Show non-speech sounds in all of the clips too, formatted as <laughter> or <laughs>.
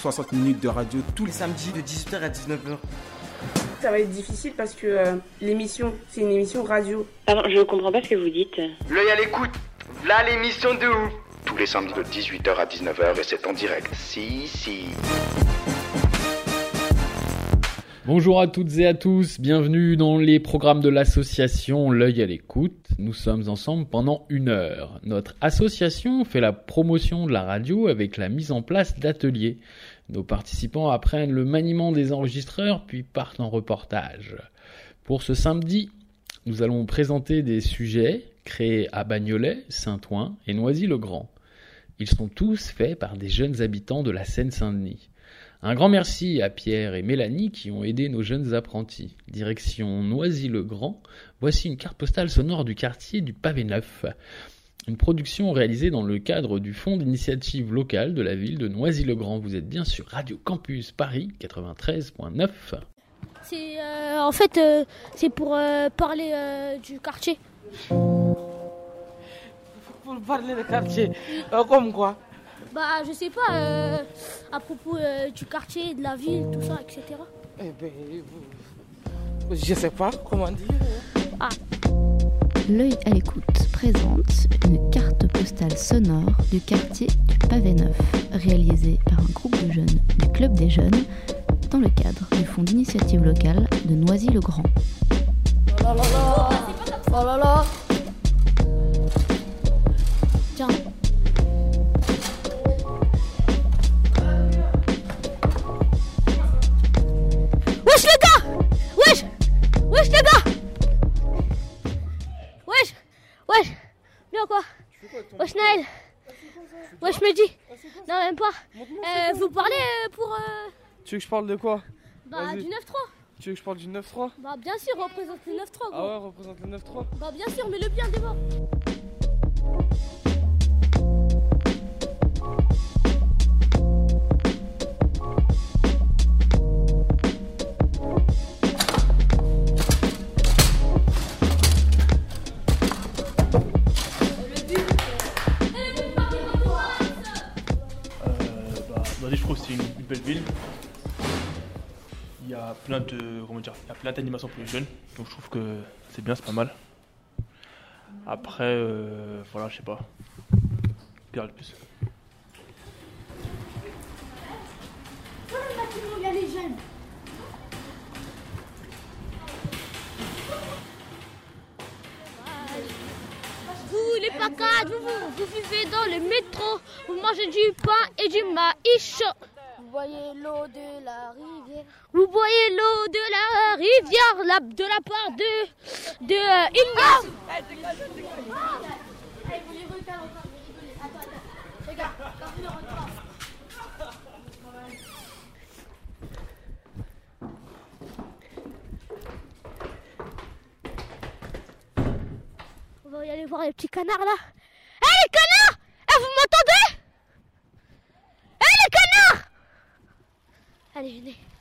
60 minutes de radio tous les samedis de 18h à 19h. Ça va être difficile parce que euh, l'émission, c'est une émission radio. Pardon, je comprends pas ce que vous dites. L'œil à l'écoute. Là l'émission de ouf. tous les samedis de 18h à 19h et c'est en direct. Si, si. Bonjour à toutes et à tous, bienvenue dans les programmes de l'association L'œil à l'écoute. Nous sommes ensemble pendant une heure. Notre association fait la promotion de la radio avec la mise en place d'ateliers. Nos participants apprennent le maniement des enregistreurs puis partent en reportage. Pour ce samedi, nous allons présenter des sujets créés à Bagnolet, Saint-Ouen et Noisy-le-Grand. Ils sont tous faits par des jeunes habitants de la Seine-Saint-Denis. Un grand merci à Pierre et Mélanie qui ont aidé nos jeunes apprentis. Direction Noisy-le-Grand, voici une carte postale sonore du quartier du Pavé Neuf. Une production réalisée dans le cadre du Fonds d'initiative locale de la ville de Noisy-le-Grand. Vous êtes bien sur Radio Campus Paris 93.9. C'est euh, en fait euh, c'est pour euh, parler euh, du quartier. Pour parler de quartier. Euh, comme quoi? Bah je sais pas euh, à propos euh, du quartier, de la ville, tout ça, etc. Eh ben, je sais pas comment dire. L'œil à l'écoute présente une carte postale sonore du quartier du Pavé Neuf, réalisée par un groupe de jeunes du Club des Jeunes dans le cadre du Fonds d'initiative locale de Noisy-le-Grand. Oh Oh Tu veux que je parle de quoi bah du 9-3 Tu veux que je parle du 9-3 Bah bien sûr, représente le 9-3 gros. Ah ouais, représente le 9-3. Bah bien sûr, mais le bien d'abord plein de comment dire, il y a plein d'animations pour les jeunes, donc je trouve que c'est bien, c'est pas mal. Après, euh, voilà, je sais pas. Dire de plus les Vous les pacades, vous, vous, vous vivez dans le métro, vous mangez du pain et du maïs. Vous voyez l'eau de la rivière. Vous voyez l'eau de la rivière la- de la part de de euh. On va y aller voir les petits canards là. 反正。<laughs>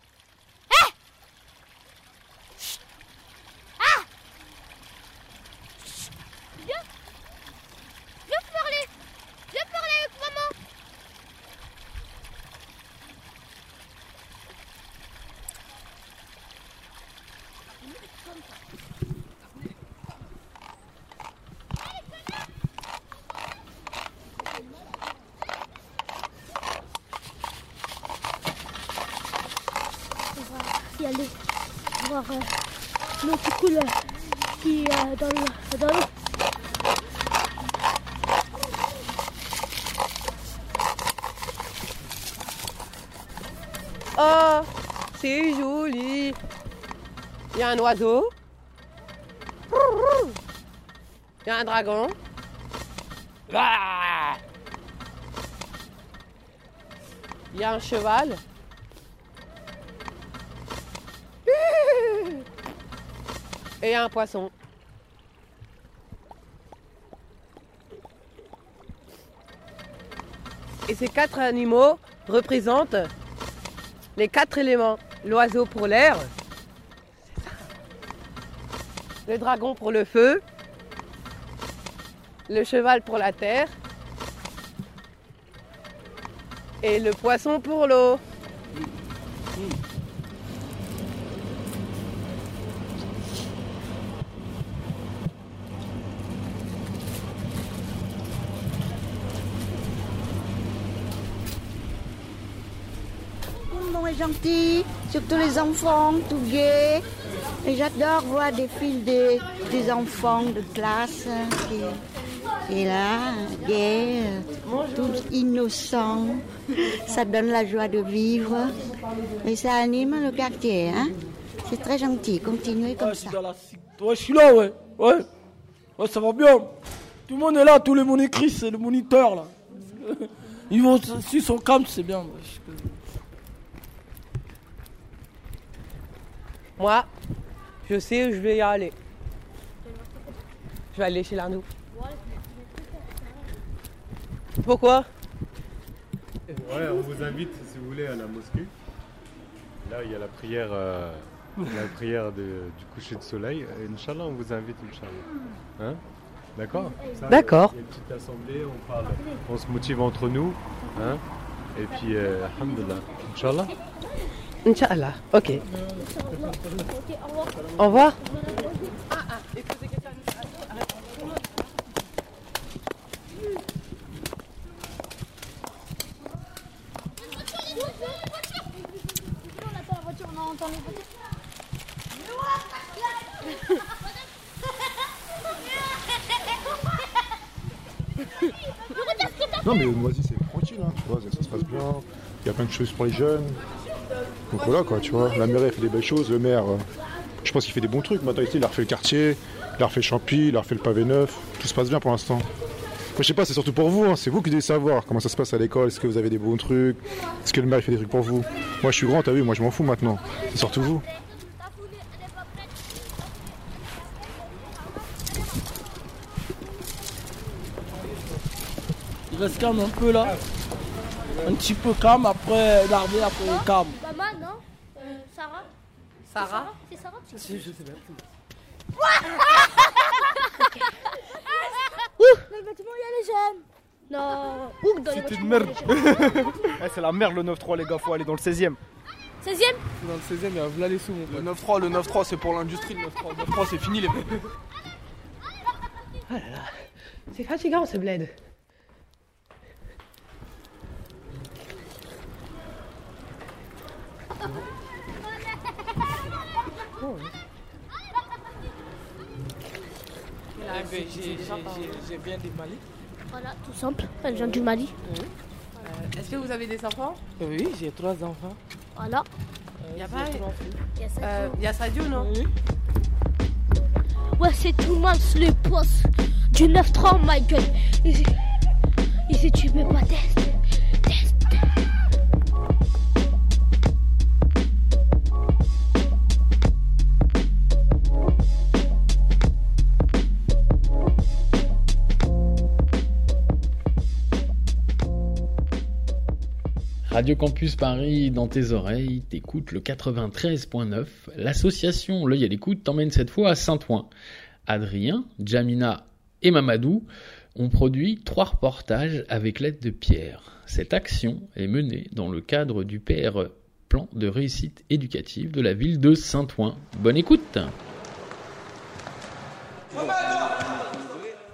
Il y a un oiseau. Il y a un dragon. Il Il y a un cheval. Et un poisson. Et ces quatre animaux représentent les quatre éléments. L'oiseau pour l'air, le dragon pour le feu, le cheval pour la terre et le poisson pour l'eau. Tout le monde est gentil, surtout les enfants, tout gai. Et j'adore voir des fils des, des enfants de classe qui, qui est là, gays, tous innocents. Ça donne la joie de vivre et ça anime le quartier. Hein. C'est très gentil, continuez comme ça. Ouais, je suis là, ouais. Ouais. Ouais, ça va bien. Tout le monde est là, tout le monde écrit, c'est le moniteur, là. <laughs> Ils vont sur son camp, c'est bien. Moi, je sais où je vais y aller. Je vais aller chez l'Arnaud. Pourquoi? Ouais, on vous invite, si vous voulez, à la mosquée. Là, il y a la prière, euh, la prière de- du coucher de soleil. Et Inch'Allah, on vous invite, Inch'Allah. Hein? D'accord? D'accord. Il y a une petite assemblée, on parle, on se motive entre nous. Hein? Et puis, euh, Alhamdulillah. Inch'Allah. Inch'Allah, ok. Au revoir. Non mais Noisy c'est tranquille, hein, ça se passe bien, il y a plein de choses pour les jeunes. Donc voilà quoi, tu vois, la mairie fait des belles choses, le maire, euh, je pense qu'il fait des bons trucs. Maintenant il a refait le quartier, il a refait le champi, il a refait le pavé neuf, tout se passe bien pour l'instant. Moi, je sais pas, c'est surtout pour vous, hein, c'est vous qui devez savoir comment ça se passe à l'école, est-ce que vous avez des bons trucs, est-ce que le maire fait des trucs pour vous? Moi je suis grand, t'as vu, moi je m'en fous maintenant, c'est surtout vous. Il reste calme un peu là. Un petit peu calme, après l'armée, après calme. Maman, non Euh, Sarah Sarah C'est Sarah Je sais pas. Ouh Dans le bâtiment, il y a les jeunes Non Ouh, dans les C'était de bâtiments, merde. <laughs> Eh, c'est la merde le 9-3 les gars, faut aller dans le 16ème. 16ème Dans le 16ème, il y a Vla les sous, mon pote. Le 9-3, le 9-3, c'est pour l'industrie. Le 9-3, Le 9-3, c'est fini, les mecs. Là là, c'est fatigant ce bled. Eh ben, j'ai- bien du Mali. Voilà, tout simple. Elle vient du Mali. Euh, Est-ce que vous avez des enfants? Oui, j'ai trois enfants. Voilà. Il y a J'ai pas. trois filles. Il y a ça. Euh, Il y a Sadio, non? Ouais, c'est tout le monde sur le poste du 9-3, my god. Ici, ici tu peux pas. Test. Radio Campus Paris dans tes oreilles, t'écoutes le 93.9. L'association L'œil à l'écoute t'emmène cette fois à Saint-Ouen. Adrien, Jamina et Mamadou ont produit trois reportages avec l'aide de Pierre. Cette action est menée dans le cadre du PR plan de réussite éducative de la ville de Saint-Ouen. Bonne écoute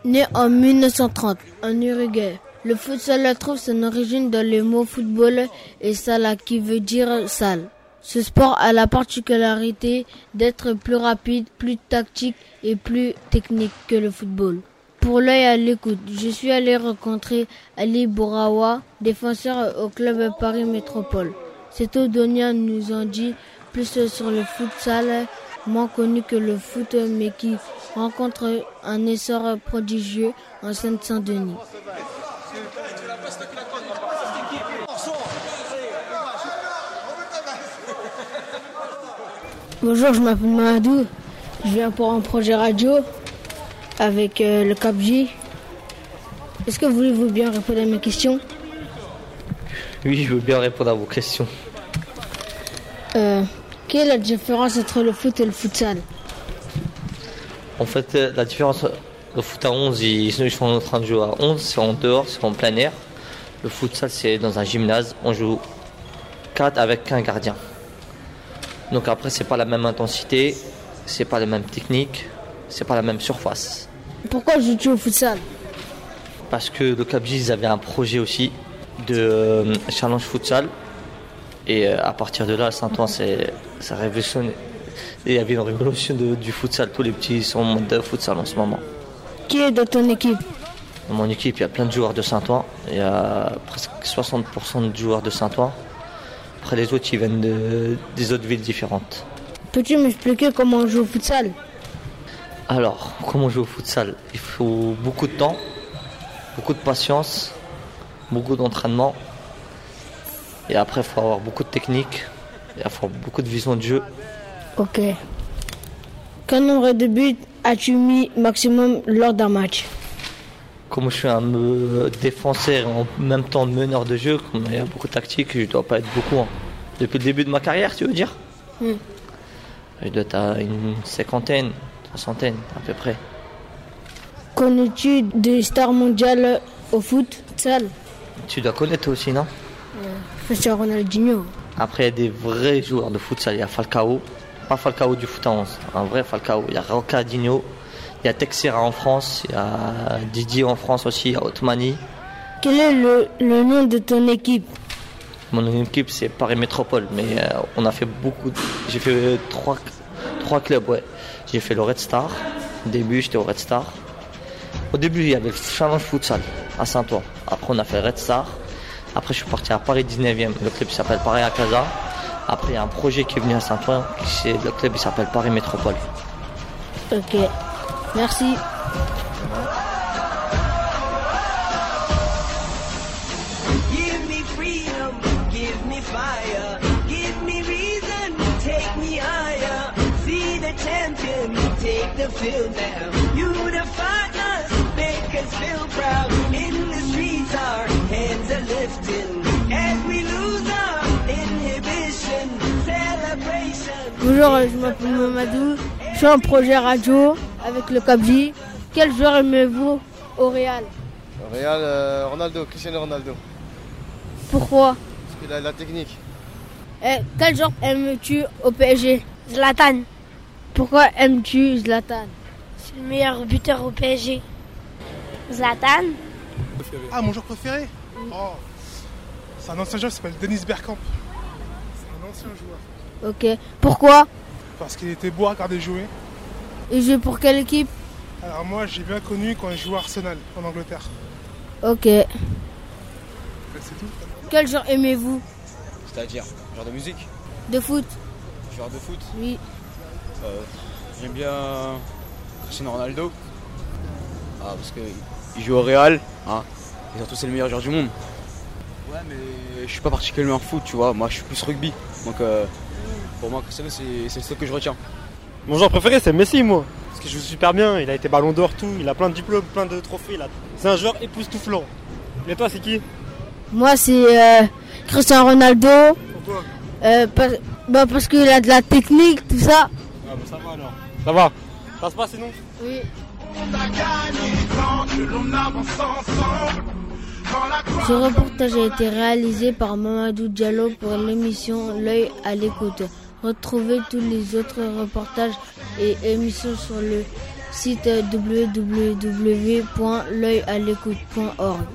Né en 1930 en Uruguay, le futsal trouve son origine dans le mot football et sala qui veut dire salle. Ce sport a la particularité d'être plus rapide, plus tactique et plus technique que le football. Pour l'œil à l'écoute, je suis allé rencontrer Ali Bourawa, défenseur au club Paris Métropole. Cet Odonien nous en dit plus sur le futsal, moins connu que le foot, mais qui rencontre un essor prodigieux en Seine-Saint-Denis. Bonjour, je m'appelle Mahadou. Je viens pour un projet radio avec euh, le CAPJ. Est-ce que voulez-vous bien répondre à mes questions? Oui, je veux bien répondre à vos questions. Euh, Quelle est la différence entre le foot et le futsal? En fait, euh, la différence, le foot à 11, ils, ils sont en train de jouer à 11, c'est en dehors, c'est en plein air. Le futsal, c'est dans un gymnase, on joue 4 avec un gardien. Donc après, c'est pas la même intensité, c'est pas la même technique, c'est pas la même surface. Pourquoi joues-tu au futsal? Parce que le CAPJ, ils avaient un projet aussi de euh, challenge futsal. Et euh, à partir de là, Saint-Ouen, c'est- ça révolutionne. Et il y avait une révolution de- du futsal. Tous les petits sont en mode de futsal en ce moment. Qui est dans ton équipe? Dans mon équipe, il y a plein de joueurs de Saint-Ouen. Il y a presque 60% de joueurs de Saint-Ouen. Après, les autres, ils viennent de- des autres villes différentes. Peux-tu m'expliquer comment on joue au futsal? Alors, comment jouer au futsal? Il faut beaucoup de temps, beaucoup de patience, beaucoup d'entraînement. Et après, il faut avoir beaucoup de technique, et il faut avoir beaucoup de vision de jeu. Ok. Quel nombre de buts as-tu mis maximum lors d'un match? Comme je suis un euh, défenseur et en même temps meneur de jeu, comme il y a beaucoup de tactique, je ne dois pas être beaucoup. hein. Depuis le début de ma carrière, tu veux dire Hmm. Je dois être à une cinquantaine, soixantaine à peu près. Connais-tu des stars mondiales au foot Tu dois connaître aussi, non Cristiano Ronaldinho. Après, il y a des vrais joueurs de futsal. Il y a Falcao, pas Falcao du foot à 11, un vrai Falcao. Il y a Rocadinho, il y a Texera en France, il y a Didier en France aussi, il y a Otmani. Quel est le, le nom de ton équipe Mon équipe, c'est Paris Métropole, mais euh, on a fait beaucoup. de- J'ai fait euh, trois, trois clubs, ouais. J'ai fait le Red Star. Au début, j'étais au Red Star. Au début, il y avait le Challenge Futsal à Saint-Ouen. Après, on a fait Red Star. Après, je suis parti à Paris 19e. Le club s'appelle Paris à Casa. Après, il y a un projet qui est venu à Saint-Ouen. Le club s'appelle Paris Métropole. Ok. Merci. Give me freedom, give me fire, give me reason, take me higher. See the champion, take the field now. Unify us, make us feel proud. In the streets, our hands are lifting as we lose our inhibition. Celebration. Bonjour, je m'appelle Mamadou. Je suis en projet radio avec le CAPJ. Quel joueur aimez-vous au Real? Real, euh, Ronaldo, Cristiano Ronaldo. Pourquoi? Parce qu'il a la technique. Eh, Quel joueur aimes-tu au PSG Zlatan. Pourquoi aimes-tu Zlatan? C'est le meilleur buteur au PSG. Zlatan Ah, mon joueur préféré? Oh, C'est un ancien joueur qui s'appelle Denis Bergkamp. C'est un ancien joueur. Ok. Pourquoi? Parce qu'il était beau à regarder jouer. Il joue pour quelle équipe Alors moi, j'ai bien connu quand il jouait à Arsenal en Angleterre. Ok. C'est tout. Quel joueur aimez-vous C'est-à-dire, genre de musique De foot Genre de foot Oui. Euh, J'aime bien Cristiano Ronaldo. Ah, parce qu'il joue au Real, hein, et surtout c'est le meilleur joueur du monde. Ouais, mais je suis pas particulièrement foot, tu vois, moi je suis plus rugby. Donc euh, pour moi, Cristiano, c'est c'est le seul que je retiens. Mon joueur préféré, c'est Messi, moi. Parce qu'il joue super bien, il a été ballon d'or, tout. Il a plein de diplômes, plein de trophées. C'est un joueur époustouflant. Et toi, c'est qui? Moi, c'est euh, Cristiano Ronaldo. Pourquoi? Euh, par- bah, Parce qu'il a de la technique, tout ça. Ah, bah ça va alors. Ça va. Ça se passe sinon? Oui. Ce reportage a été réalisé par Mamadou Diallo pour l'émission L'œil à l'écoute. Retrouvez tous les autres reportages et émissions sur le site www.l'œilalécoute.org.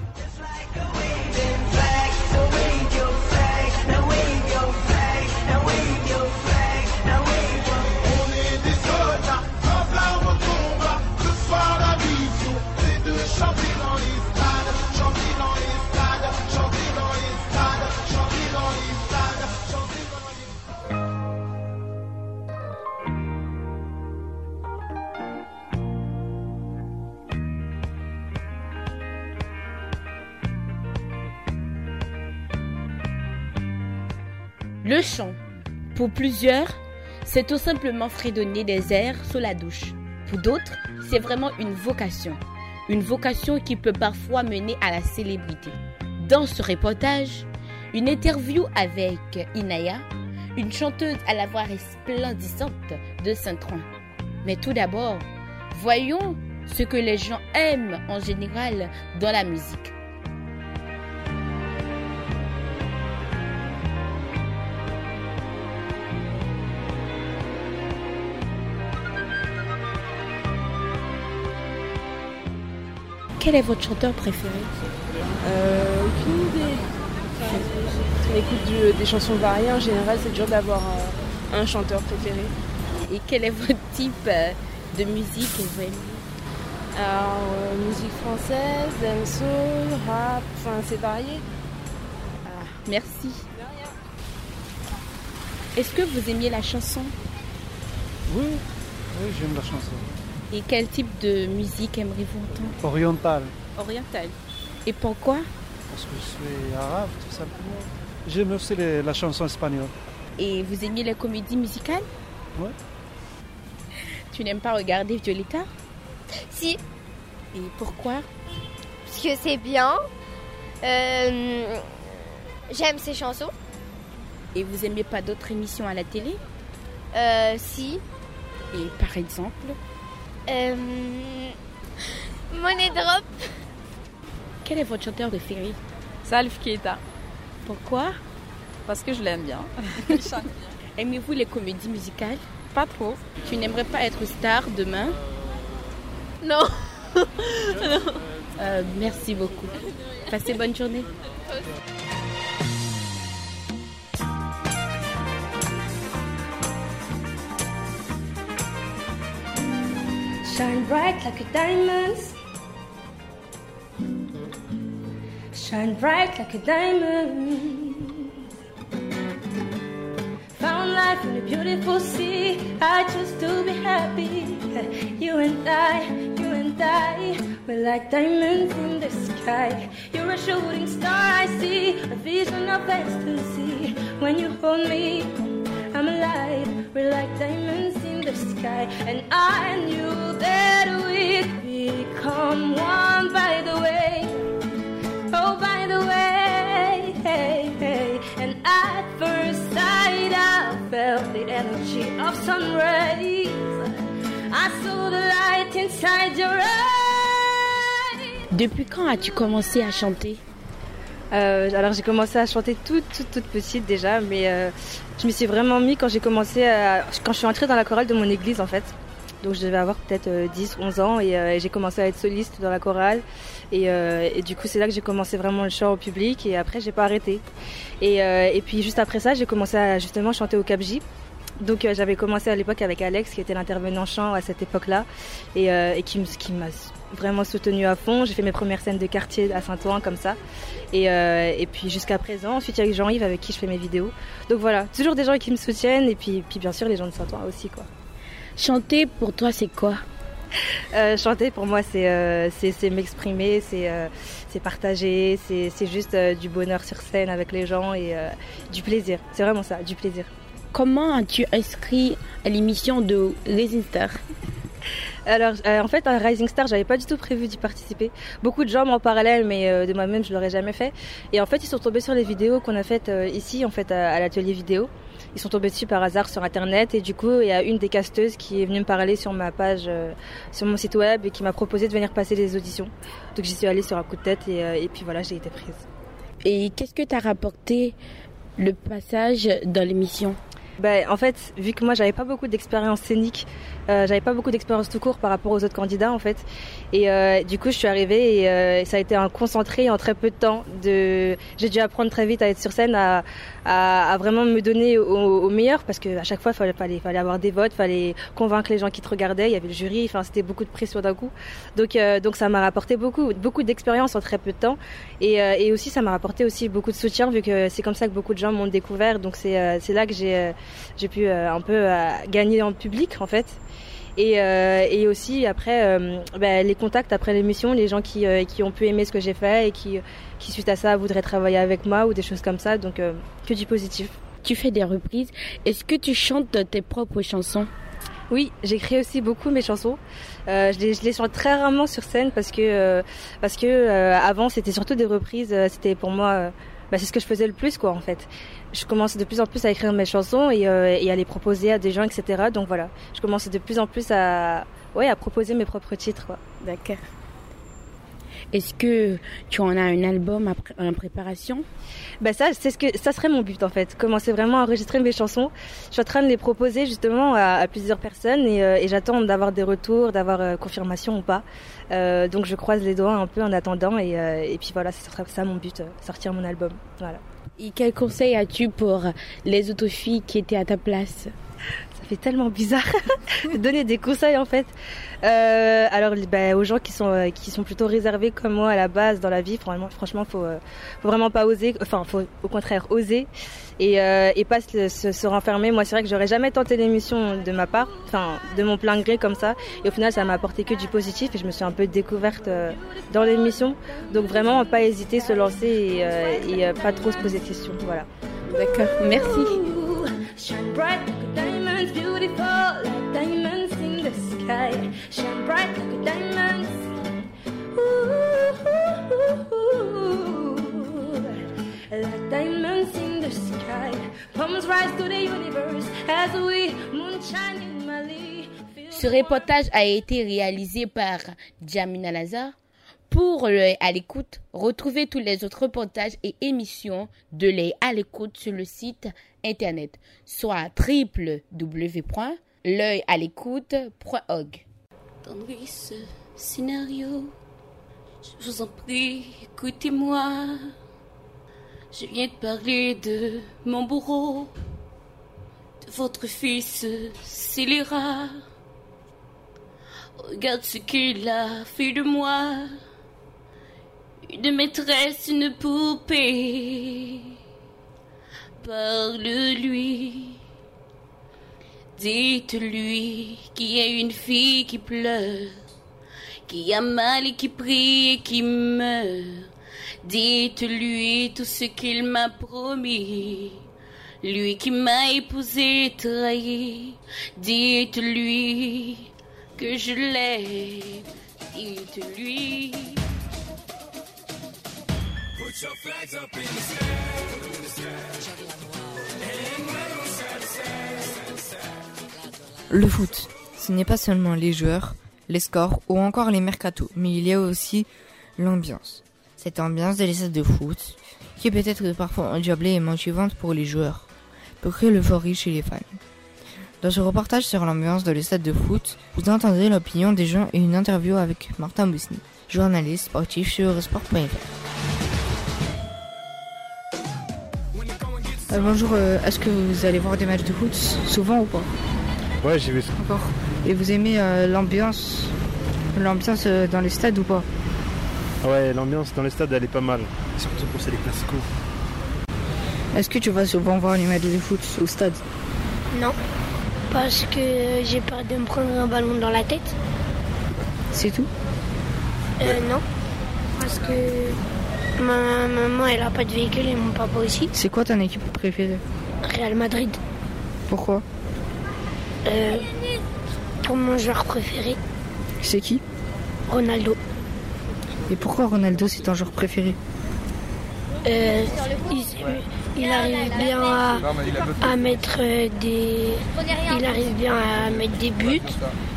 pour plusieurs, c'est tout simplement fredonner des airs sous la douche. Pour d'autres, c'est vraiment une vocation. Une vocation qui peut parfois mener à la célébrité. Dans ce reportage, une interview avec Inaya, une chanteuse à la voix resplendissante de Saint-Ouen. Mais tout d'abord, voyons ce que les gens aiment en général dans la musique. Quel est votre chanteur préféré Euh, aucune idée. Enfin, on écoute du- des chansons variées. En général, c'est dur d'avoir euh, un chanteur préféré. Et quel est votre type euh, de musique que vous aimez Alors, euh, musique française, dancehall, rap, enfin, c'est varié. Ah, merci. Est-ce que vous aimiez la chanson? Oui, oui, j'aime la chanson. Et quel type de musique aimeriez-vous entendre Orientale, Orientale. Et pourquoi parce que je suis arabe, tout simplement. J'aime aussi les- la chanson espagnole. Et vous aimiez les comédies musicales Ouais. <laughs> Tu n'aimes pas regarder Violetta Si, Et pourquoi parce que c'est bien. Euh, J'aime ses chansons. Et vous aimez pas d'autres émissions à la télé Euh, si. Et par exemple Euh, Money Drop. Quel est votre chanteur préféré? Salif Keita. Pourquoi? Parce que je l'aime bien. Il chante bien. Aimez-vous les comédies musicales? Pas trop. Tu n'aimerais pas être star demain? Non. <laughs> Euh, Merci beaucoup. Passez bonne journée. Shine bright like a diamond. Shine bright like a diamond. Found life in a beautiful sea. I choose to be happy. <laughs> You and I, you and I, we're like diamonds in the sky. You're a shooting star, I see, a vision of ecstasy. When you hold me, I'm alive. We're like diamonds the sky, and I knew that we'd become one by the way. Oh, by the way, hey, hey. and at first sight, I felt the energy of sun rays. I saw the light inside your eyes. Depuis quand as-tu commencé à chanter? Euh, alors j'ai commencé à chanter toute toute toute petite déjà, mais euh, je me suis vraiment mis quand j'ai commencé à, quand je suis entrée dans la chorale de mon église en fait. Donc je devais avoir peut-être euh, 10, 11 ans et, euh, j'ai commencé à être soliste dans la chorale et, euh, du coup c'est là que j'ai commencé vraiment le chant au public et après j'ai pas arrêté. Et, euh, puis juste après ça j'ai commencé à justement chanter au Cap J. Donc euh, j'avais commencé à l'époque avec Alex qui était l'intervenant chant à cette époque-là et, euh, qui m'a vraiment soutenu à fond. J'ai fait mes premières scènes de quartier à Saint-Ouen comme ça. Et, euh, et puis jusqu'à présent, ensuite il y a Jean-Yves avec qui je fais mes vidéos. Donc voilà, toujours des gens qui me soutiennent et puis, puis bien sûr les gens de Saint-Ouen aussi quoi. Chanter pour toi c'est quoi? Euh, chanter pour moi c'est euh, c'est m'exprimer, c'est euh, partager, c'est juste du bonheur sur scène avec les gens et du plaisir. C'est vraiment ça, du plaisir. Comment as-tu inscrit à l'émission de Rising Star Alors, euh, en fait, à Rising Star, j'avais pas du tout prévu d'y participer. Beaucoup de gens m'en parlaient, mais euh, de moi-même, je l'aurais jamais fait. Et en fait, ils sont tombés sur les vidéos qu'on a faites euh, ici, en fait, à, l'atelier vidéo. Ils sont tombés dessus par hasard sur Internet, et du coup, il y a une des casteuses qui est venue me parler sur ma page, sur mon site web, et qui m'a proposé de venir passer les auditions. Donc, j'y suis allée sur un coup de tête, et, et puis voilà, j'ai été prise. Et qu'est-ce que t'as rapporté le passage dans l'émission? Ben, en fait, vu que moi j'avais pas beaucoup d'expérience scénique, euh, j'avais pas beaucoup d'expérience tout court par rapport aux autres candidats en fait, et euh, du coup je suis arrivée et euh, ça a été un concentré en très peu de temps. De, j'ai dû apprendre très vite à être sur scène, à, à, à vraiment me donner au, meilleur parce que à chaque fois fallait, fallait fallait avoir des votes, fallait convaincre les gens qui te regardaient, il y avait le jury, enfin c'était beaucoup de pression d'un coup. Donc euh, donc ça m'a rapporté beaucoup beaucoup d'expérience en très peu de temps et, euh, et aussi ça m'a rapporté aussi beaucoup de soutien vu que c'est comme ça que beaucoup de gens m'ont découvert. Donc c'est là que j'ai j'ai pu euh, un peu euh, gagner en public en fait. Et, euh, et aussi après ben, les contacts après l'émission, les gens qui, qui ont pu aimer ce que j'ai fait et qui, qui suite à ça voudraient travailler avec moi ou des choses comme ça. Donc que du positif. tu fais des reprises. Est-ce que tu chantes tes propres chansons? Oui, j'écris aussi beaucoup mes chansons. Euh, je, les, je les chante très rarement sur scène parce que euh, parce que euh, avant c'était surtout des reprises. C'était pour moi, bah, c'est ce que je faisais le plus quoi en fait. Je commence de plus en plus à écrire mes chansons et, euh, et à les proposer à des gens etc. Donc voilà, je commence de plus en plus à ouais à proposer mes propres titres quoi. D'accord. Est-ce que tu en as un album en préparation? Bah ça, c'est ce que ça serait mon but en fait. Commencer vraiment à enregistrer mes chansons. Je suis en train de les proposer justement à, à plusieurs personnes et, euh, et j'attends d'avoir des retours, d'avoir euh, confirmation ou pas. Euh, donc je croise les doigts un peu en attendant et, euh, et puis voilà, ce sera ça mon but, euh, sortir mon album. Voilà. Et quel conseil as-tu pour les autres filles qui étaient à ta place? Fait tellement bizarre <laughs> de donner des conseils en fait. Euh, alors bah, aux gens qui sont euh, qui sont plutôt réservés comme moi à la base dans la vie, franchement, franchement faut euh, faut vraiment pas oser, enfin faut au contraire oser et euh, et pas se, se, se renfermer. Moi c'est vrai que j'aurais jamais tenté l'émission de ma part, enfin de mon plein gré comme ça. Et au final ça m'a apporté que du positif et je me suis un peu découverte euh, dans l'émission. Donc vraiment pas hésiter, se lancer et, euh, et euh, pas trop se poser de questions. Voilà. D'accord, merci. Diamonds in the sky. Shine bright like diamonds. Ce reportage a été réalisé par Jamina Lazar. Pour l'œil à l'écoute, retrouvez tous les autres reportages et émissions de l'œil à l'écoute sur le site internet, soit www.l'œilalécoute.org. Attendez ce scénario. Je vous en prie, écoutez-moi. Je viens de parler de mon bourreau, de votre fils scélérat. Regarde ce qu'il a fait de moi. Une maîtresse, une poupée. Parle-lui. Dites-lui qu'il y a une fille qui pleure, qui a mal et qui prie et qui meurt. Dites-lui tout ce qu'il m'a promis. Lui qui m'a épousé et trahi. Dites-lui que je l'aime. Dites-lui. Le foot, ce n'est pas seulement les joueurs, les scores ou encore les mercatos, mais il y a aussi l'ambiance. Cette ambiance de l'estade de foot, qui peut être parfois endiablée et motivante pour les joueurs, peut créer l'euphorie chez les fans. Dans ce reportage sur l'ambiance de l'estade de foot, vous entendrez l'opinion des gens et une interview avec Martin Bousny, journaliste sportif sur Eurosport.fr. Euh, bonjour, euh, est-ce que vous allez voir des matchs de foot souvent ou pas Ouais, j'ai vu ça. D'accord. Et vous aimez euh, l'ambiance l'ambiance euh, dans les stades ou pas Ouais, l'ambiance dans les stades, elle est pas mal. Surtout pour c'est les classicos. Est-ce que tu vas souvent voir les matchs de foot au stade Non, parce que j'ai peur de me prendre un ballon dans la tête. C'est tout Euh, non, parce que ma maman elle a pas de véhicule et mon papa aussi. C'est quoi ton équipe préférée? Real Madrid. Pourquoi? Euh, pour mon joueur préféré, C'est qui? Ronaldo. Et pourquoi Ronaldo c'est ton joueur préféré? Euh, il, il arrive bien à, à mettre euh, des. Il arrive bien à mettre des buts.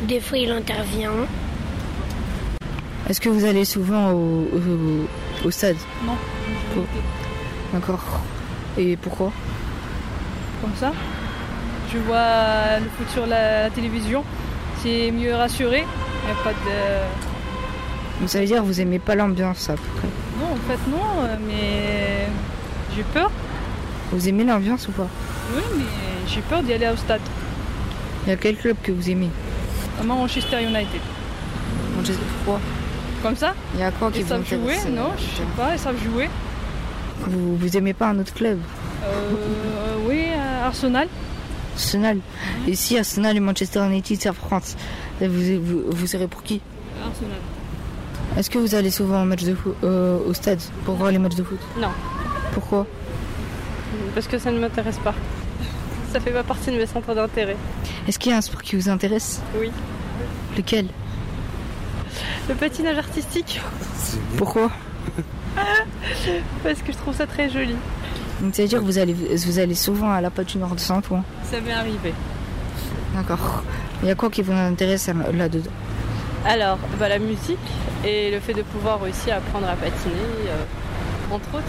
Des fois il intervient. Est-ce que vous allez souvent au, au, au stade Non. D'accord. Et pourquoi? Comme ça. Je vois le foot sur la, la télévision. C'est mieux rassuré. Il n'y a pas de. Donc ça veut dire que vous aimez pas l'ambiance à peu près. Non, en fait, non, mais j'ai peur. Vous aimez l'ambiance ou pas? Oui, mais j'ai peur d'y aller au stade. Il y a quel club que vous aimez? À Manchester United. Manchester pourquoi? Comme ça Il y a quoi qui Ils savent jouer euh, Non, je sais pas, ils savent jouer. Vous, vous aimez pas un autre club Euh, oui, euh, Arsenal. Arsenal. Et si Arsenal et Manchester United s'affrontent, vous, vous, vous serez pour qui Arsenal. Est-ce que vous allez souvent au, match de foot, euh, au stade pour voir les matchs de foot Non, Pourquoi parce que ça ne m'intéresse pas. ça fait pas partie de mes centres d'intérêt. Est-ce qu'il y a un sport qui vous intéresse Oui. Lequel Le patinage artistique. Pourquoi <laughs> Parce que je trouve ça très joli. Donc c'est-à-dire que vous allez, vous allez souvent à la patinoire de Saint-Ouen Ça m'est arrivé. D'accord. Il y a quoi qui vous intéresse là- là-dedans Alors, bah, la musique et le fait de pouvoir aussi apprendre à patiner, euh, entre autres.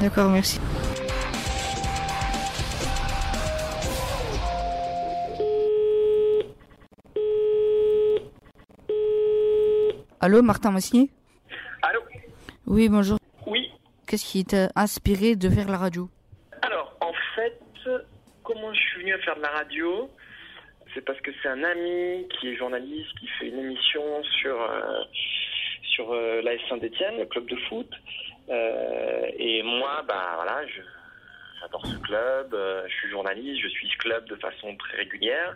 D'accord, merci. Allô, Martin Massy Allô Oui, bonjour. Oui. Qu'est-ce qui t'a inspiré de faire la radio? Alors, en fait, comment je suis venu à faire de la radio? C'est parce que c'est un ami qui est journaliste, qui fait une émission sur, euh, sur euh, l'AS Saint-Etienne, le club de foot. Euh, et moi, bah voilà, j'adore ce club, euh, je suis journaliste, je suis ce club de façon très régulière.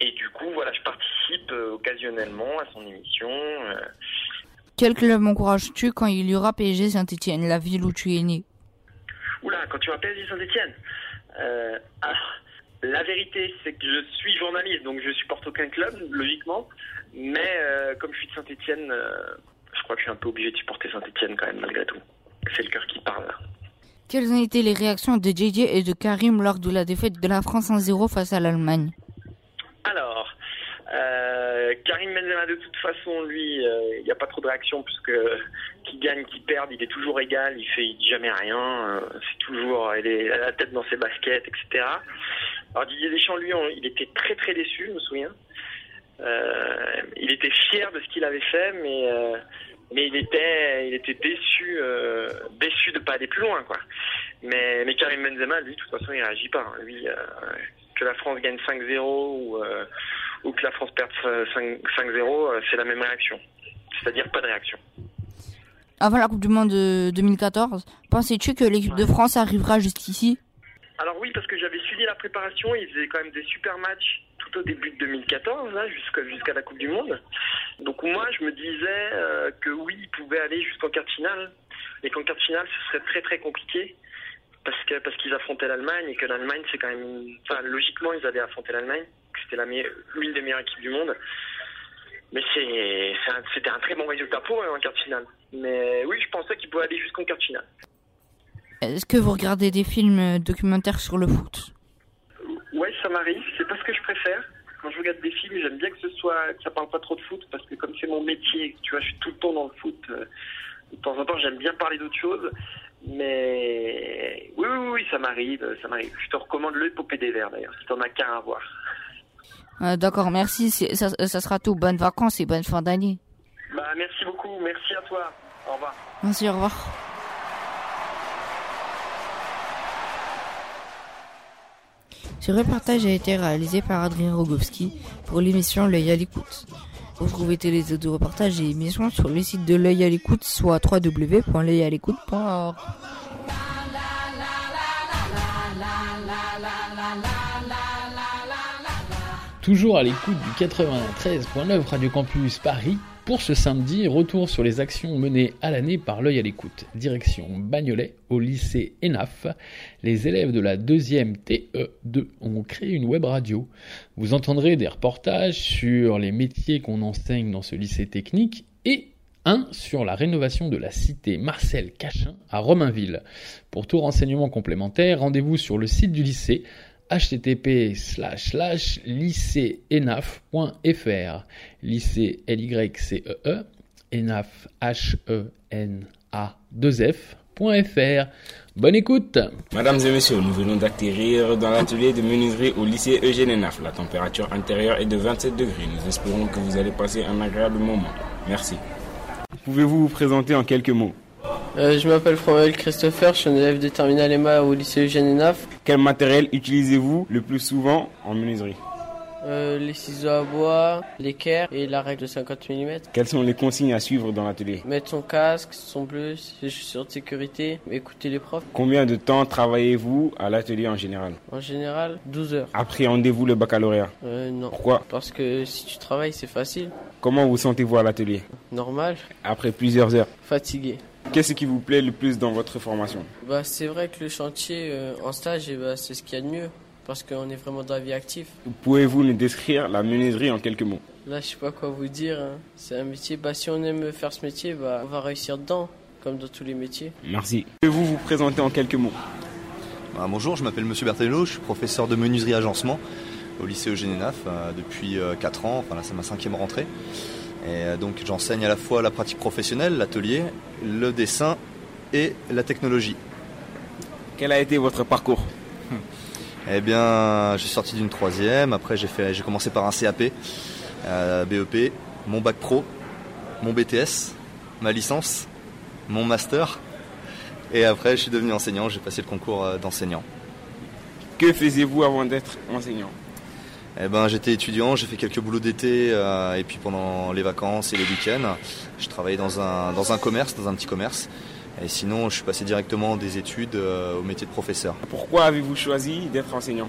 Et du coup, voilà, je participe euh, occasionnellement à son émission. euh, Quel club encourages-tu quand il y aura PSG Saint-Etienne, la ville où tu es né? Oula, quand tu m'appelles du Saint-Etienne euh, ah, La vérité, c'est que je suis journaliste, donc je supporte aucun club, logiquement. Mais euh, comme je suis de Saint-Etienne, je crois que je suis un peu obligé de supporter Saint-Etienne quand même, malgré tout. C'est le cœur qui parle. Quelles ont été les réactions de JJ et de Karim lors de la défaite de la France 1-0 face à l'Allemagne? Alors, euh, Karim Benzema, de toute façon, lui, euh, il n'y a pas trop de réaction, puisque qu'il gagne, qu'il perde, il est toujours égal, il fait dit jamais rien, euh, c'est toujours, il est la tête dans ses baskets, etc. Alors Didier Deschamps, lui, il était très très déçu, je me souviens. Il était fier de ce qu'il avait fait, mais mais il était il était déçu déçu de pas aller plus loin, quoi. Mais mais Karim Benzema, lui, de toute façon, il réagit pas. hein. Lui, que la France gagne 5-0 ou euh, ou que la France perde 5 5-0, euh, c'est la même réaction. C'est-à-dire pas de réaction. Avant la Coupe du Monde de 2014, pensais-tu que l'équipe de France arrivera jusqu'ici? Alors oui, parce que j'avais suivi la préparation, ils faisaient quand même des super matchs tout au début de 2014, là, jusqu'à la Coupe du Monde. Donc moi, je me disais euh, que oui, ils pouvaient aller jusqu'en quart de finale, et qu'en quart de finale, ce serait très très compliqué, parce que parce qu'ils affrontaient l'Allemagne, et que l'Allemagne, c'est quand même... Enfin, logiquement, ils allaient affronter l'Allemagne, que c'était la l'une des meilleures équipes du monde. Mais c'est c'était un très bon résultat pour eux en quart de finale. Mais oui, je pensais qu'ils pouvaient aller jusqu'en quart de finale. Est-ce que vous regardez des films euh, documentaires sur le foot? Ouais, ça m'arrive. C'est pas ce que je préfère. Quand je regarde des films, j'aime bien que ce soit que ça parle pas trop de foot parce que comme c'est mon métier, tu vois, je suis tout le temps dans le foot. Euh, De temps en temps, j'aime bien parler d'autres choses. Mais oui, oui, oui, ça m'arrive, ça m'arrive. Je te recommande l'épopée des Verts d'ailleurs, si t'en as qu'un à voir. Euh, D'accord, merci. Ça, ça sera tout. Bonnes vacances et bonne fin d'année. Bah, merci beaucoup, merci à toi. Au revoir. Merci, au revoir. Ce reportage a été réalisé par Adrien Rogowski pour l'émission L'œil à l'écoute. Vous trouvez tous les autres reportages et émissions sur le site de L'œil à l'écoute, soit www.l'œilalécoute.org. Toujours à l'écoute du 93.9 Radio Campus Paris. Pour ce samedi, retour sur les actions menées à l'année par l'œil à l'écoute. Direction Bagnolet, au lycée ENAF. Les élèves de la deuxième TE2 ont créé une web radio. Vous entendrez des reportages sur les métiers qu'on enseigne dans ce lycée technique et un sur la rénovation de la cité Marcel Cachin à Romainville. Pour tout renseignement complémentaire, rendez-vous sur le site du lycée http lycéenaf.fr lycée l y c e e enaf h e n a 2 f.fr bonne écoute Mesdames et messieurs, nous venons d'atterrir dans l'atelier de menuiserie au lycée Eugène Enaf. La température intérieure est de 27 degrés. Nous espérons que vous allez passer un agréable moment. Merci. Pouvez-vous vous présenter en quelques mots? Euh, je m'appelle Fromuel Christopher, je suis un élève de terminale EMA au lycée Eugène Enaf. Quel matériel utilisez-vous le plus souvent en menuiserie Euh, les ciseaux à bois, l'équerre et la règle de 50 mm. Quelles sont les consignes à suivre dans l'atelier Mettre son casque, son bleu, ses chaussures de sécurité, écouter les profs. Combien de temps travaillez-vous à l'atelier en général En général, 12 heures. Appréhendez-vous le baccalauréat Euh, non. Pourquoi Parce que si tu travailles, c'est facile. Comment vous sentez-vous à l'atelier Normal. Après plusieurs heures Fatigué. Qu'est-ce qui vous plaît le plus dans votre formation Bah, c'est vrai que le chantier euh, en stage, eh bah, c'est ce qu'il y a de mieux. parce qu'on est vraiment dans la vie active. Pouvez-vous nous décrire la menuiserie en quelques mots? Là, je sais pas quoi vous dire. hein. C'est un métier, bah, si on aime faire ce métier, bah, on va réussir dedans, comme dans tous les métiers. Merci. Pouvez-vous vous présenter en quelques mots? Ah, bonjour, je m'appelle Monsieur Berthelot, je suis professeur de menuiserie agencement au lycée Eugène Naf euh, depuis 4 ans, enfin là c'est ma cinquième rentrée. Et euh, donc j'enseigne à la fois la pratique professionnelle, l'atelier, le dessin et la technologie. Quel a été votre parcours <laughs> Eh bien, j'ai sorti d'une troisième, après j'ai fait, j'ai commencé par un CAP, euh, BEP, mon bac pro, mon BTS, ma licence, mon master, et après je suis devenu enseignant, j'ai passé le concours euh, d'enseignant. Que faisiez-vous avant d'être enseignant? Eh ben, j'étais étudiant, j'ai fait quelques boulots d'été euh, et puis pendant les vacances et les week-ends, je travaillais dans un, dans un commerce, dans un petit commerce. Et sinon, je suis passé directement des études euh, au métier de professeur. Pourquoi avez-vous choisi d'être enseignant?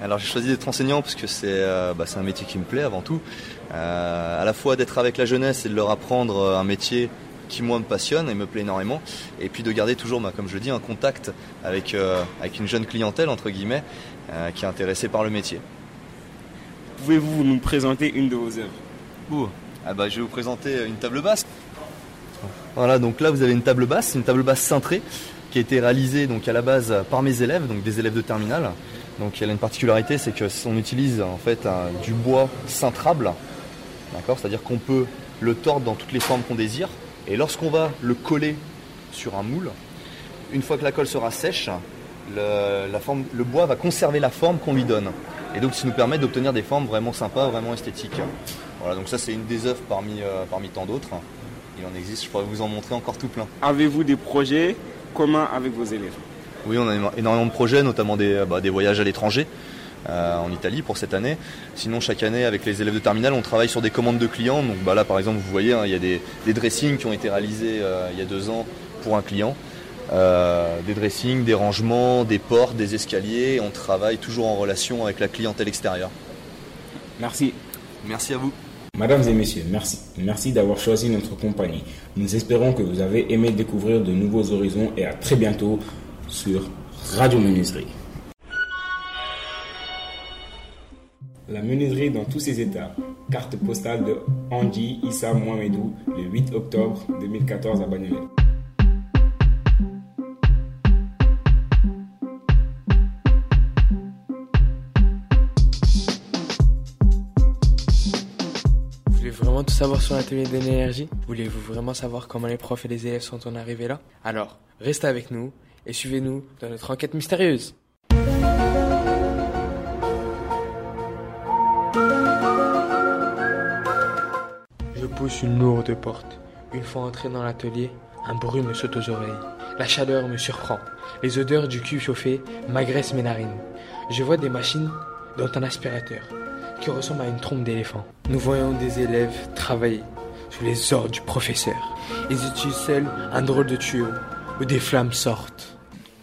Alors j'ai choisi d'être enseignant parce que c'est euh, bah, un métier qui me plaît avant tout. À la fois d'être avec la jeunesse et de leur apprendre un métier qui moi me passionne et me plaît énormément. Et puis de garder toujours, bah, comme je le dis, un contact avec, euh, avec une jeune clientèle, entre guillemets, euh, qui est intéressée par le métier. Pouvez-vous nous présenter une de vos œuvres Ouh. Ah bah, je vais vous présenter une table basse. Voilà, donc là vous avez une table basse, une table basse cintrée qui a été réalisée donc à la base par mes élèves, donc des élèves de terminale. Donc elle a une particularité, c'est que on utilise en fait un- du bois cintrable, d'accord, c'est-à-dire qu'on peut le tordre dans toutes les formes qu'on désire, et lorsqu'on va le coller sur un moule, une fois que la colle sera sèche, le, la forme, le bois va conserver la forme qu'on lui donne. Et donc ça nous permet d'obtenir des formes vraiment sympas, vraiment esthétiques. Voilà, donc ça c'est une des œuvres parmi, euh, parmi tant d'autres. Il en existe, je pourrais vous en montrer encore tout plein. Avez-vous des projets communs avec vos élèves? Oui, on a éno- énormément de projets, notamment des, bah, des voyages à l'étranger, euh, en Italie pour cette année. Sinon, chaque année, avec les élèves de terminale, on travaille sur des commandes de clients. Donc bah, là, par exemple, vous voyez, hein, il y a des, des dressings qui ont été réalisés euh, il y a deux ans pour un client. Euh, des dressings, des rangements, des portes, des escaliers. On travaille toujours en relation avec la clientèle extérieure. Merci. Merci à vous. Mesdames et messieurs, merci. Merci d'avoir choisi notre compagnie. Nous espérons que vous avez aimé découvrir de nouveaux horizons et à très bientôt sur Radio Menuiserie. La menuiserie dans tous ses états. Carte postale de Andy Issa Mohamedou le 8 octobre 2014 à Bagnolet. Tout savoir sur l'atelier de l'énergie Voulez-vous vraiment savoir comment les profs et les élèves sont en arrivés là? Alors, restez avec nous et suivez-nous dans notre enquête mystérieuse. Je pousse une lourde porte. Une fois entré dans l'atelier, un bruit me saute aux oreilles. La chaleur me surprend. Les odeurs du cube chauffé m'agressent mes narines. Je vois des machines, dont un aspirateur, qui ressemble à une trompe d'éléphant. Nous voyons des élèves travailler sous les ordres du professeur. Ils utilisent seuls un drôle de tuyau où des flammes sortent.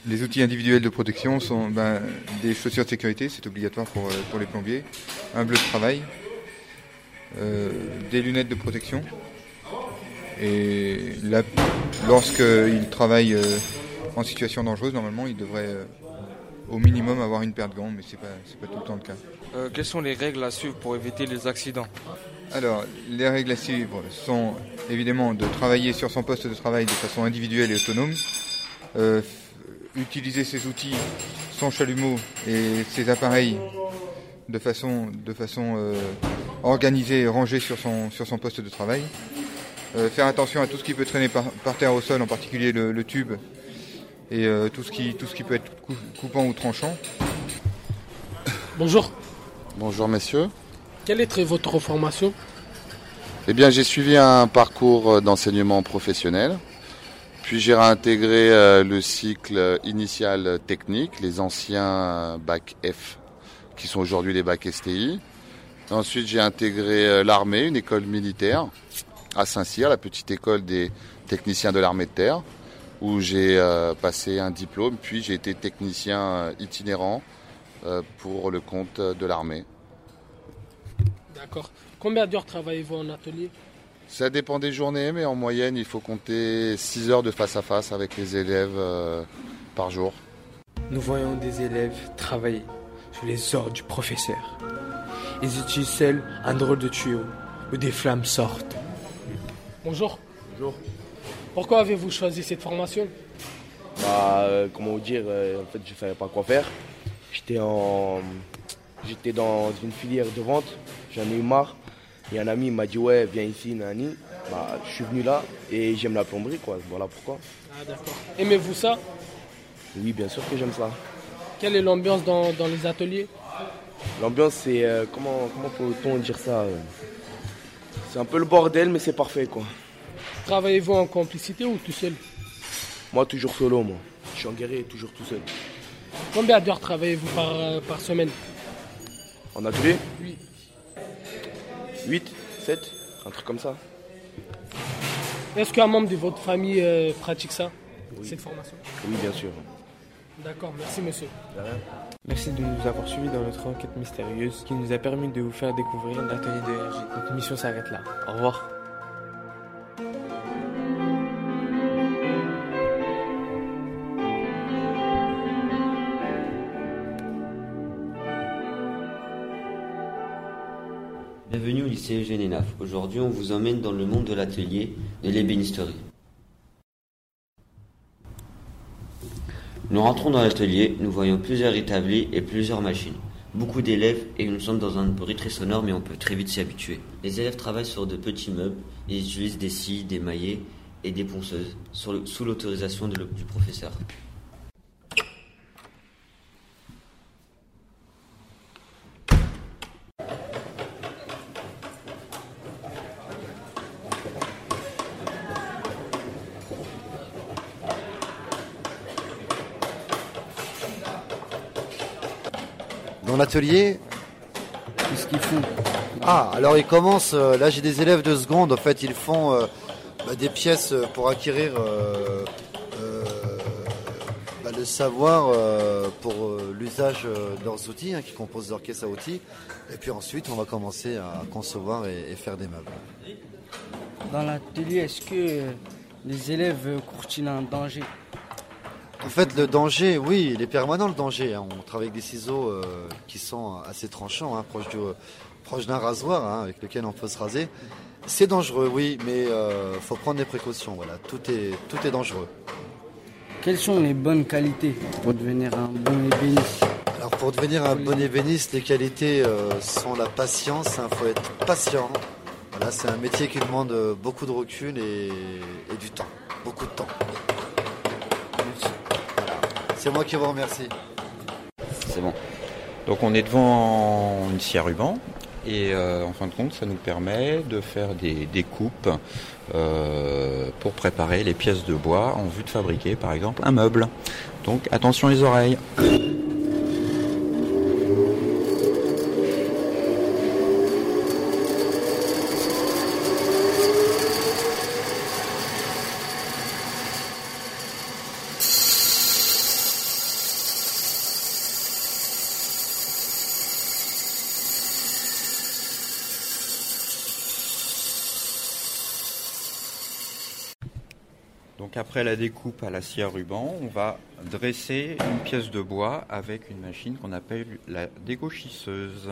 Les outils individuels de protection sont ben, des chaussures de sécurité, c'est obligatoire pour, euh, pour les plombiers, un bleu de travail, euh, des lunettes de protection. Et lorsqu'ils travaillent euh, en situation dangereuse, normalement, ils devraient au minimum avoir une paire de gants, mais pas, c'est pas tout le temps le cas. Euh, quelles sont les règles à suivre pour éviter les accidents Alors, les règles à suivre sont évidemment de travailler sur son poste de travail de façon individuelle et autonome, euh, utiliser ses outils, son chalumeau et ses appareils de façon, de façon euh, organisée et rangée sur son, sur son poste de travail. Euh, faire attention à tout ce qui peut traîner par, par terre au sol, en particulier le, le tube et euh, tout, ce qui, tout ce qui peut être cou- coupant ou tranchant. Bonjour, Bonjour messieurs. quelle est votre formation Eh bien j'ai suivi un parcours euh, d'enseignement professionnel, puis j'ai réintégré euh, le cycle initial technique, les anciens bac F, qui sont aujourd'hui les bacs STI. Ensuite j'ai intégré euh, l'armée, une école militaire à Saint-Cyr, la petite école des techniciens de l'armée de terre, où j'ai euh, passé un diplôme, puis j'ai été technicien euh, itinérant euh, pour le compte de l'armée. D'accord. Combien d'heures travaillez-vous en atelier? Ça dépend des journées, mais en moyenne, il faut compter 6 heures de face à face avec les élèves euh, par jour. Nous voyons des élèves travailler sous les ordres du professeur. Ils utilisent seuls un drôle de tuyau où des flammes sortent. Bonjour. Bonjour. Pourquoi avez-vous choisi cette formation? Bah, euh, comment vous dire, euh, en fait, je savais pas quoi faire. J'étais en, j'étais dans une filière de vente. J'en ai eu marre. Et un ami m'a dit ouais, viens ici, Nani. Bah, je suis venu là et j'aime la plomberie, quoi. Voilà pourquoi. Ah d'accord. Aimez-vous ça? Oui, bien sûr que j'aime ça. Quelle est l'ambiance dans, dans les ateliers? L'ambiance, c'est euh, comment, comment peut-on dire ça? C'est un peu le bordel, mais c'est parfait, quoi. Travaillez-vous en complicité ou tout seul? Moi, toujours solo, moi. Je suis en guerrier, toujours tout seul. Combien d'heures travaillez-vous par, euh, par semaine En atelier Oui. 8, 7, un truc comme ça. Est-ce qu'un membre de votre famille euh, pratique ça Cette formation Oui, bien sûr. D'accord, merci monsieur. Merci de nous avoir suivis dans notre enquête mystérieuse qui nous a permis de vous faire découvrir l'atelier de RG. Notre mission s'arrête là. Au revoir. Bienvenue au lycée Eugène. Aujourd'hui, on vous emmène dans le monde de l'atelier de l'ébénisterie. Nous rentrons dans l'atelier, nous voyons plusieurs établis et plusieurs machines. Beaucoup d'élèves et nous sommes dans un bruit très sonore mais on peut très vite s'y habituer. Les élèves travaillent sur de petits meubles, ils utilisent des scies, des maillets et des ponceuses sous l'autorisation du professeur. Qu'est-ce qu'ils font Ah, alors ils commencent, euh, là j'ai des élèves de seconde, en fait ils font euh, bah, des pièces euh, pour acquérir bah, le savoir pour l'usage de leurs outils, hein, qui composent leur caisse à outils. Et puis ensuite on va commencer à concevoir et, et faire des meubles. Dans l'atelier, est-ce que les élèves courent-ils un danger? En fait, le danger, oui, il est permanent le danger. hein. On travaille avec des ciseaux euh, qui sont assez tranchants, hein, proches, du- proches d'un rasoir hein, avec lequel on peut se raser. C'est dangereux, oui, mais il faut prendre des précautions. Voilà, tout est, tout est dangereux. Quelles sont les bonnes qualités pour devenir un bon ébéniste? Alors pour devenir un bon ébéniste, les qualités euh, sont la patience. Il faut être patient. Voilà, c'est un métier qui demande euh, beaucoup de recul et, et du temps, beaucoup de temps. C'est moi qui vous remercie. C'est bon. Donc on est devant une scie à ruban et euh, en fin de compte ça nous permet de faire des, des coupes euh, pour préparer les pièces de bois en vue de fabriquer par exemple un meuble. Donc attention les oreilles. Donc après la découpe à la scie à ruban, on va dresser une pièce de bois avec une machine qu'on appelle la dégauchisseuse.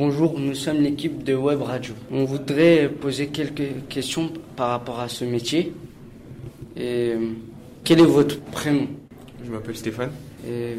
Bonjour, de Web Radio. On voudrait poser quelques questions par rapport à ce métier. Et, euh, quel est votre prénom? Je m'appelle Stéphane, Et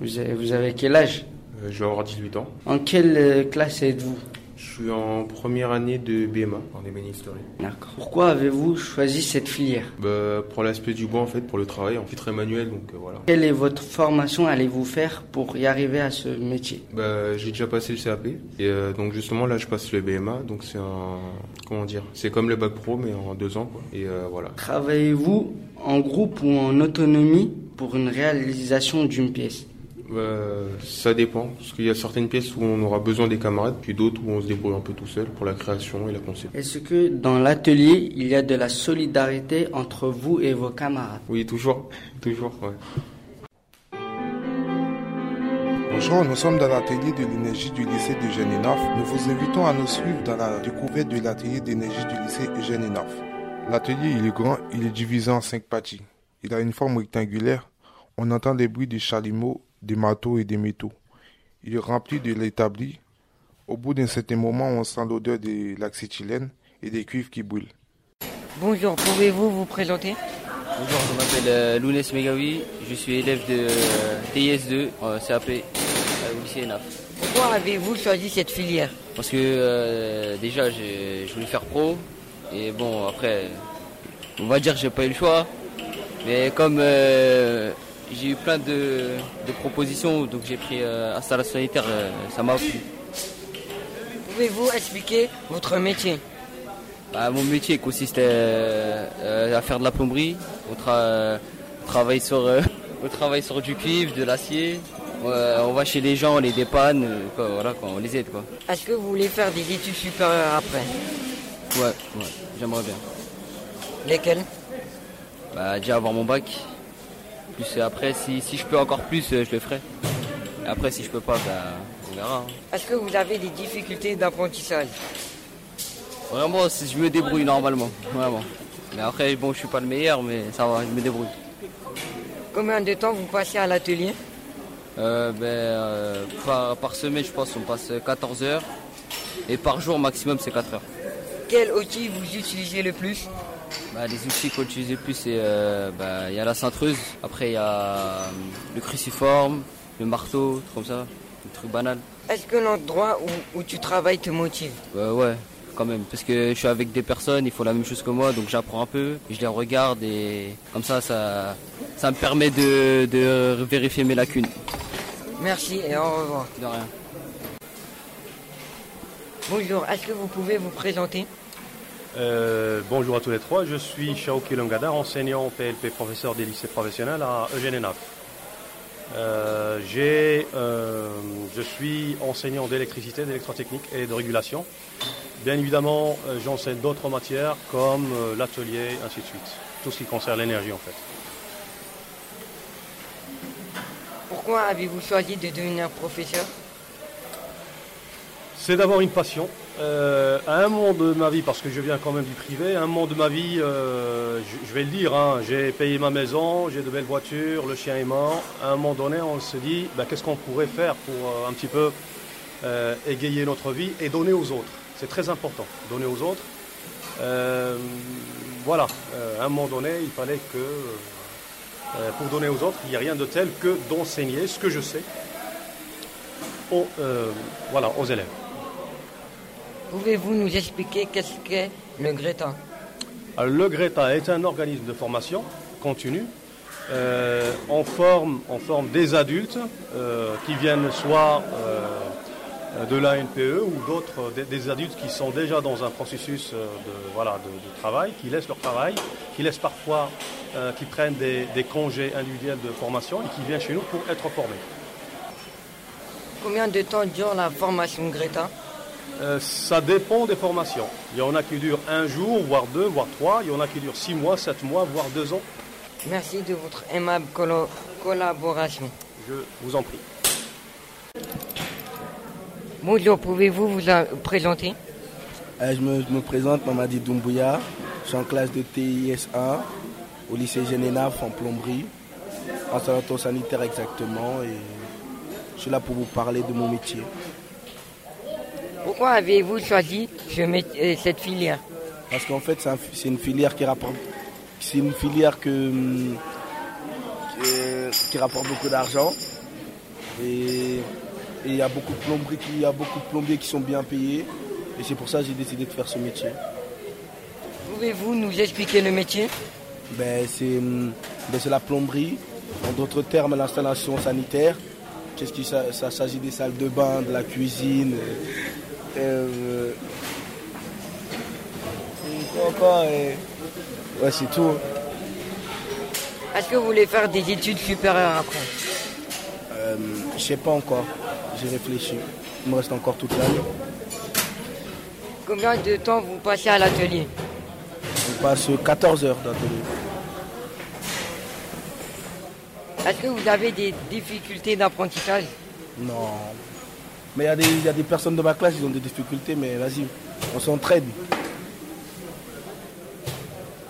vous avez, vous avez quel âge? Euh, je vais avoir 18 ans. En quelle euh, classe êtes-vous? Je suis en première année de BMA en ébénisterie. D'accord. Pourquoi avez-vous choisi cette filière? Bah, pour l'aspect du bois en fait, pour le travail, en fait très manuel, donc euh, voilà. Quelle est votre formation allez-vous faire pour y arriver à ce métier? Bah, j'ai déjà passé le CAP et euh, donc justement là je passe le BMA, donc c'est un comment dire, c'est comme le bac pro mais en deux ans quoi. Et euh, voilà. Travaillez-vous en groupe ou en autonomie pour une réalisation d'une pièce? Euh, ça dépend, parce qu'il y a certaines pièces où on aura besoin des camarades, puis d'autres où on se débrouille un peu tout seul pour la création et la conception. Est-ce que dans l'atelier, il y a de la solidarité entre vous et vos camarades? Oui, toujours, toujours, ouais. Bonjour, nous sommes dans l'atelier de l'énergie du lycée d'Eugène Hénaf. Nous vous invitons à nous suivre dans la découverte de l'atelier d'énergie du lycée Eugène Hénaf. L'atelier, il est grand, il est divisé en cinq parties. Il a une forme rectangulaire. On entend les bruits des chalumeaux, des marteaux et des métaux. Il est rempli de l'établi. Au bout d'un certain moment, on sent l'odeur de l'acétylène et des cuivres qui brûlent. Bonjour, pouvez-vous vous présenter? Bonjour, je m'appelle euh, Lounès Megawi, je suis élève de euh, TIS2, euh, CAP, au lycée ENAF. Pourquoi avez-vous choisi cette filière? Parce que euh, déjà, je voulais faire pro, et bon, après, on va dire que j'ai pas eu le choix, mais comme euh, j'ai eu plein de, de propositions, donc j'ai pris euh, installation sanitaire, euh, ça m'a plu. Pouvez-vous expliquer votre métier? Bah, mon métier consiste euh, à faire de la plomberie. On, tra- travaille sur, <laughs> on travaille sur du cuivre, de l'acier. On va chez les gens, on les dépanne, quoi, voilà, quoi, on les aide. Quoi. Est-ce que vous voulez faire des études supérieures après? Ouais, ouais, j'aimerais bien. Lesquelles? Bah, déjà avoir mon bac. Plus après, si, si je peux encore plus, euh, je le ferai. Après, si je peux pas, bah, on verra. hein. Est-ce que vous avez des difficultés d'apprentissage Vraiment, si je me débrouille normalement, vraiment. Mais après, bon, je suis pas le meilleur, mais ça va, je me débrouille. Combien de temps vous passez à l'atelier? Euh, ben, euh, par, par semaine, je pense qu'on passe 14 heures. Et par jour, maximum, c'est 4 heures. Quel outil vous utilisez le plus? Bah, les outils qu'on utilise le plus, c'est euh, bah, y a la cintreuse. Après, il y a euh, le cruciforme, le marteau, tout comme ça. Des trucs banals. Est-ce que l'endroit où, où tu travailles te motive? Euh, ouais, quand même. Parce que je suis avec des personnes, ils font la même chose que moi, donc j'apprends un peu. Je les regarde et comme ça, ça, ça me permet de, de vérifier mes lacunes. Merci et au revoir. De rien. Bonjour, est-ce que vous pouvez vous présenter? Euh, bonjour à tous les trois, je suis Shaoki Longada, enseignant PLP professeur des lycées professionnels à Eugène Enaf. Euh, euh, je suis enseignant d'électricité, d'électrotechnique et de régulation. Bien évidemment, euh, j'enseigne d'autres matières comme l'atelier, ainsi de suite. Tout ce qui concerne l'énergie en fait. Pourquoi avez-vous choisi de devenir professeur? C'est d'abord une passion. Euh, à un moment de ma vie, parce que je viens quand même du privé, à un moment de ma vie, euh, je, je vais le dire, hein, j'ai payé ma maison, j'ai de belles voitures, le chien est mort. À un moment donné, on se dit, ben, qu'est-ce qu'on pourrait faire pour euh, un petit peu euh, égayer notre vie et donner aux autres. C'est très important, donner aux autres. Euh, voilà, à un moment donné, il fallait que, pour donner aux autres, il n'y a rien de tel que d'enseigner ce que je sais aux, voilà, aux élèves. Pouvez-vous nous expliquer qu'est-ce qu'est le Greta? Le GRETA est un organisme de formation continue. Euh, on, forme, on forme des adultes euh, qui viennent soit euh, de l'ANPE ou d'autres, des, des adultes qui sont déjà dans un processus euh, de, voilà, de, de travail, qui laissent leur travail, qui laissent parfois, euh, qui prennent des, des congés individuels de formation et qui viennent chez nous pour être formés. Combien de temps dure la formation Greta? Euh, ça dépend des formations. Il y en a qui durent un jour, voire deux, voire trois. Il y en a qui durent six mois, sept mois, voire deux ans. Merci de votre aimable collaboration. Je vous en prie. Bonjour, pouvez-vous vous présenter? Euh, je, me, je me présente, Mamadi Doumbouya. Je suis en classe de TIS1 au lycée Génénaf en plomberie, installateur sanitaire exactement. Et je suis là pour vous parler de mon métier. Pourquoi avez-vous choisi euh, cette filière? Parce qu'en fait, c'est un- c'est une filière qui rapporte, c'est une filière que, hum, qui, qui rapporte beaucoup d'argent. Et il y a beaucoup de plomberies, qui- il y a beaucoup de plombiers qui sont bien payés. Et c'est pour ça que j'ai décidé de faire ce métier. Pouvez-vous nous expliquer le métier? Ben, c'est hum, ben, c'est la plomberie, en d'autres termes l'installation sanitaire. Qu'est-ce qui ça, ça s'agit des salles de bain, de la cuisine. Euh, et quoi encore et- Ouais, c'est tout. Est-ce que vous voulez faire des études supérieures après Euh, Je sais pas encore. J'ai réfléchi. Il me reste encore toute l'année. Combien de temps vous passez à l'atelier On passe 14 heures d'atelier. Est-ce que vous avez des difficultés d'apprentissage Non. Mais il y, a des- il y a des personnes de ma classe qui ont des difficultés, mais vas-y, on s'entraide.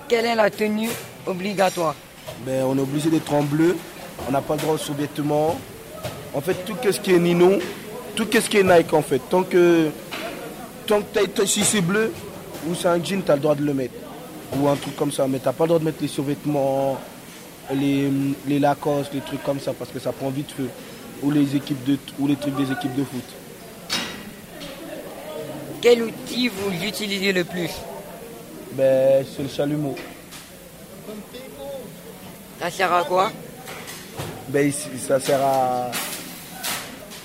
Quelle est la tenue obligatoire? Ben, on est obligé d'être en bleu. On n'a pas le droit aux sous-vêtements. En fait, tout ce qui est Nino, tout ce qui est Nike, en fait. Tant que, tant que si c'est bleu ou c'est un jean, tu as le droit de le mettre. Ou un truc comme ça. Mais tu pas le droit de mettre les sous-vêtements, les, les Lacoste, les trucs comme ça, parce que ça prend vite feu. Ou les, équipes de, ou les trucs des équipes de foot. Quel outil vous utilisez le plus? Ben, c'est le chalumeau. Ça sert à quoi? Ben, ici, ça sert à.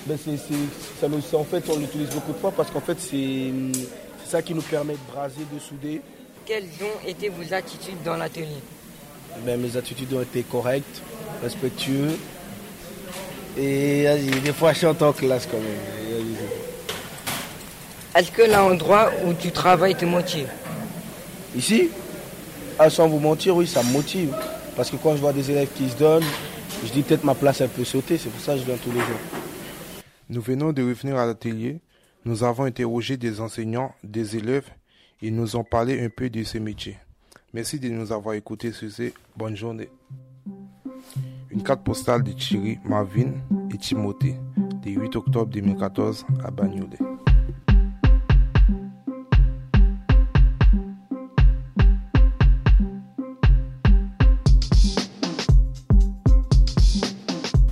Ben, c'est, ça en fait, on l'utilise beaucoup de fois parce qu'en fait, c'est, c'est ça qui nous permet de braser, de souder. Quelles ont été vos attitudes dans l'atelier? Ben, mes attitudes ont été correctes, respectueux. Et vas-y, des fois, je chante en classe quand même. Est-ce que l'endroit où tu travailles te motive? Ici, ah, sans vous mentir, oui, ça me motive. Parce que quand je vois des élèves qui se donnent, je dis peut-être ma place elle peut sauter. C'est pour ça que je viens tous les jours. Nous venons de revenir à l'atelier. Nous avons interrogé des enseignants, des élèves. Ils nous ont parlé un peu de ces métiers. Merci de nous avoir écoutés sur ces bonne journée. Une carte postale de Thierry, Marvin et Timothée, le 8 octobre 2014 à Bagnolet.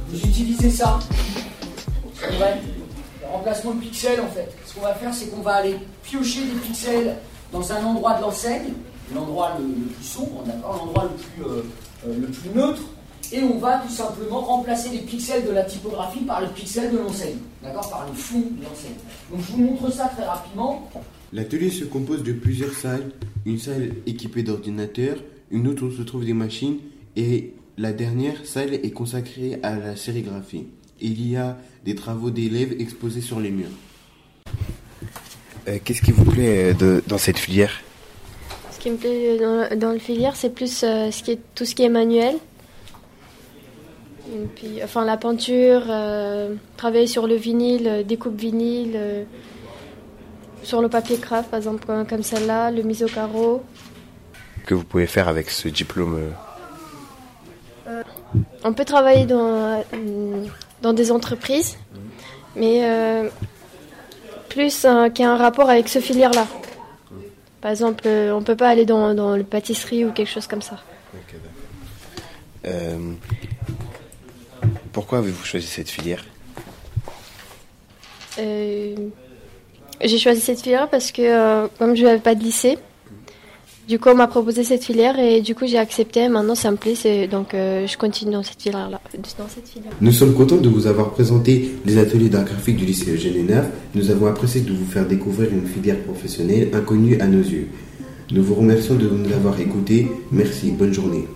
Vous utilisez ça. Le remplacement de pixels, en fait. Ce qu'on va faire, c'est qu'on va aller piocher des pixels dans un endroit de l'enseigne, l'endroit le, le plus sombre, d'accord, l'endroit le plus, euh, euh, le plus neutre, et on va tout simplement remplacer les pixels de la typographie par les pixels de l'enseigne, d'accord, par le fond de l'enseigne. Donc je vous montre ça très rapidement. L'atelier se compose de plusieurs salles. Une salle équipée d'ordinateurs, une autre où se trouvent des machines et la dernière salle est consacrée à la sérigraphie. Il y a des travaux d'élèves exposés sur les murs. Euh, Qu'est-ce qui vous plaît euh, de- dans cette filière? Ce qui me plaît dans, dans le filière, c'est plus euh, ce qui est, tout ce qui est manuel. Et puis, enfin, la peinture, euh, travailler sur le vinyle, euh, découpe vinyle, euh, sur le papier craft, par exemple, comme, comme celle-là, le mise au carreau. que vous pouvez faire avec ce diplôme euh, on peut travailler dans, dans des entreprises, mais plus qui a un rapport avec ce filière-là. Par exemple, on peut pas aller dans, dans le pâtisserie ou quelque chose comme ça. euh, Pourquoi avez-vous choisi cette filière? Euh, j'ai choisi cette filière parce que euh, comme je n'avais pas de lycée, du coup on m'a proposé cette filière et du coup j'ai accepté. Maintenant ça me plaît, donc euh, je continue dans cette filière-là. Dans cette filière. Nous sommes contents de vous avoir présenté les ateliers d'art graphique du lycée Eugène Hénard. Nous avons apprécié de vous faire découvrir une filière professionnelle inconnue à nos yeux. Nous vous remercions de nous avoir écoutés. Merci, bonne journée.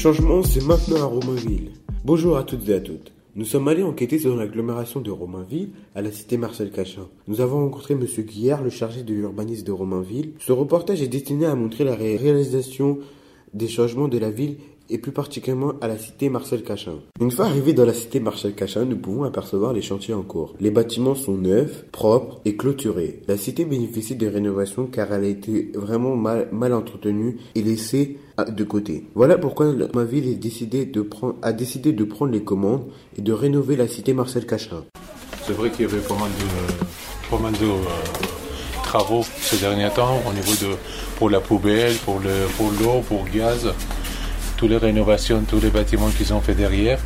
Changement, c'est maintenant à Romainville. Bonjour à toutes et à toutes. Nous sommes allés enquêter dans l'agglomération de Romainville, à la cité Marcel Cachin. Nous avons rencontré M. Guillard, le chargé de l'urbanisme de Romainville. Ce reportage est destiné à montrer la ré- réalisation des changements de la ville et plus particulièrement à la cité Marcel Cachin. Une fois arrivés dans la cité Marcel Cachin, nous pouvons apercevoir les chantiers en cours. Les bâtiments sont neufs, propres et clôturés. La cité bénéficie de rénovations car elle a été vraiment mal, mal entretenue et laissée à- de côté. Voilà pourquoi ma ville est décidé de prendre, a décidé de prendre les commandes et de rénover la cité Marcel Cachin. C'est vrai qu'il y avait pas mal de, pas mal de euh, travaux ces derniers temps au niveau de pour la poubelle, pour le pour l'eau, pour le gaz, toutes les rénovations, tous les bâtiments qu'ils ont fait derrière.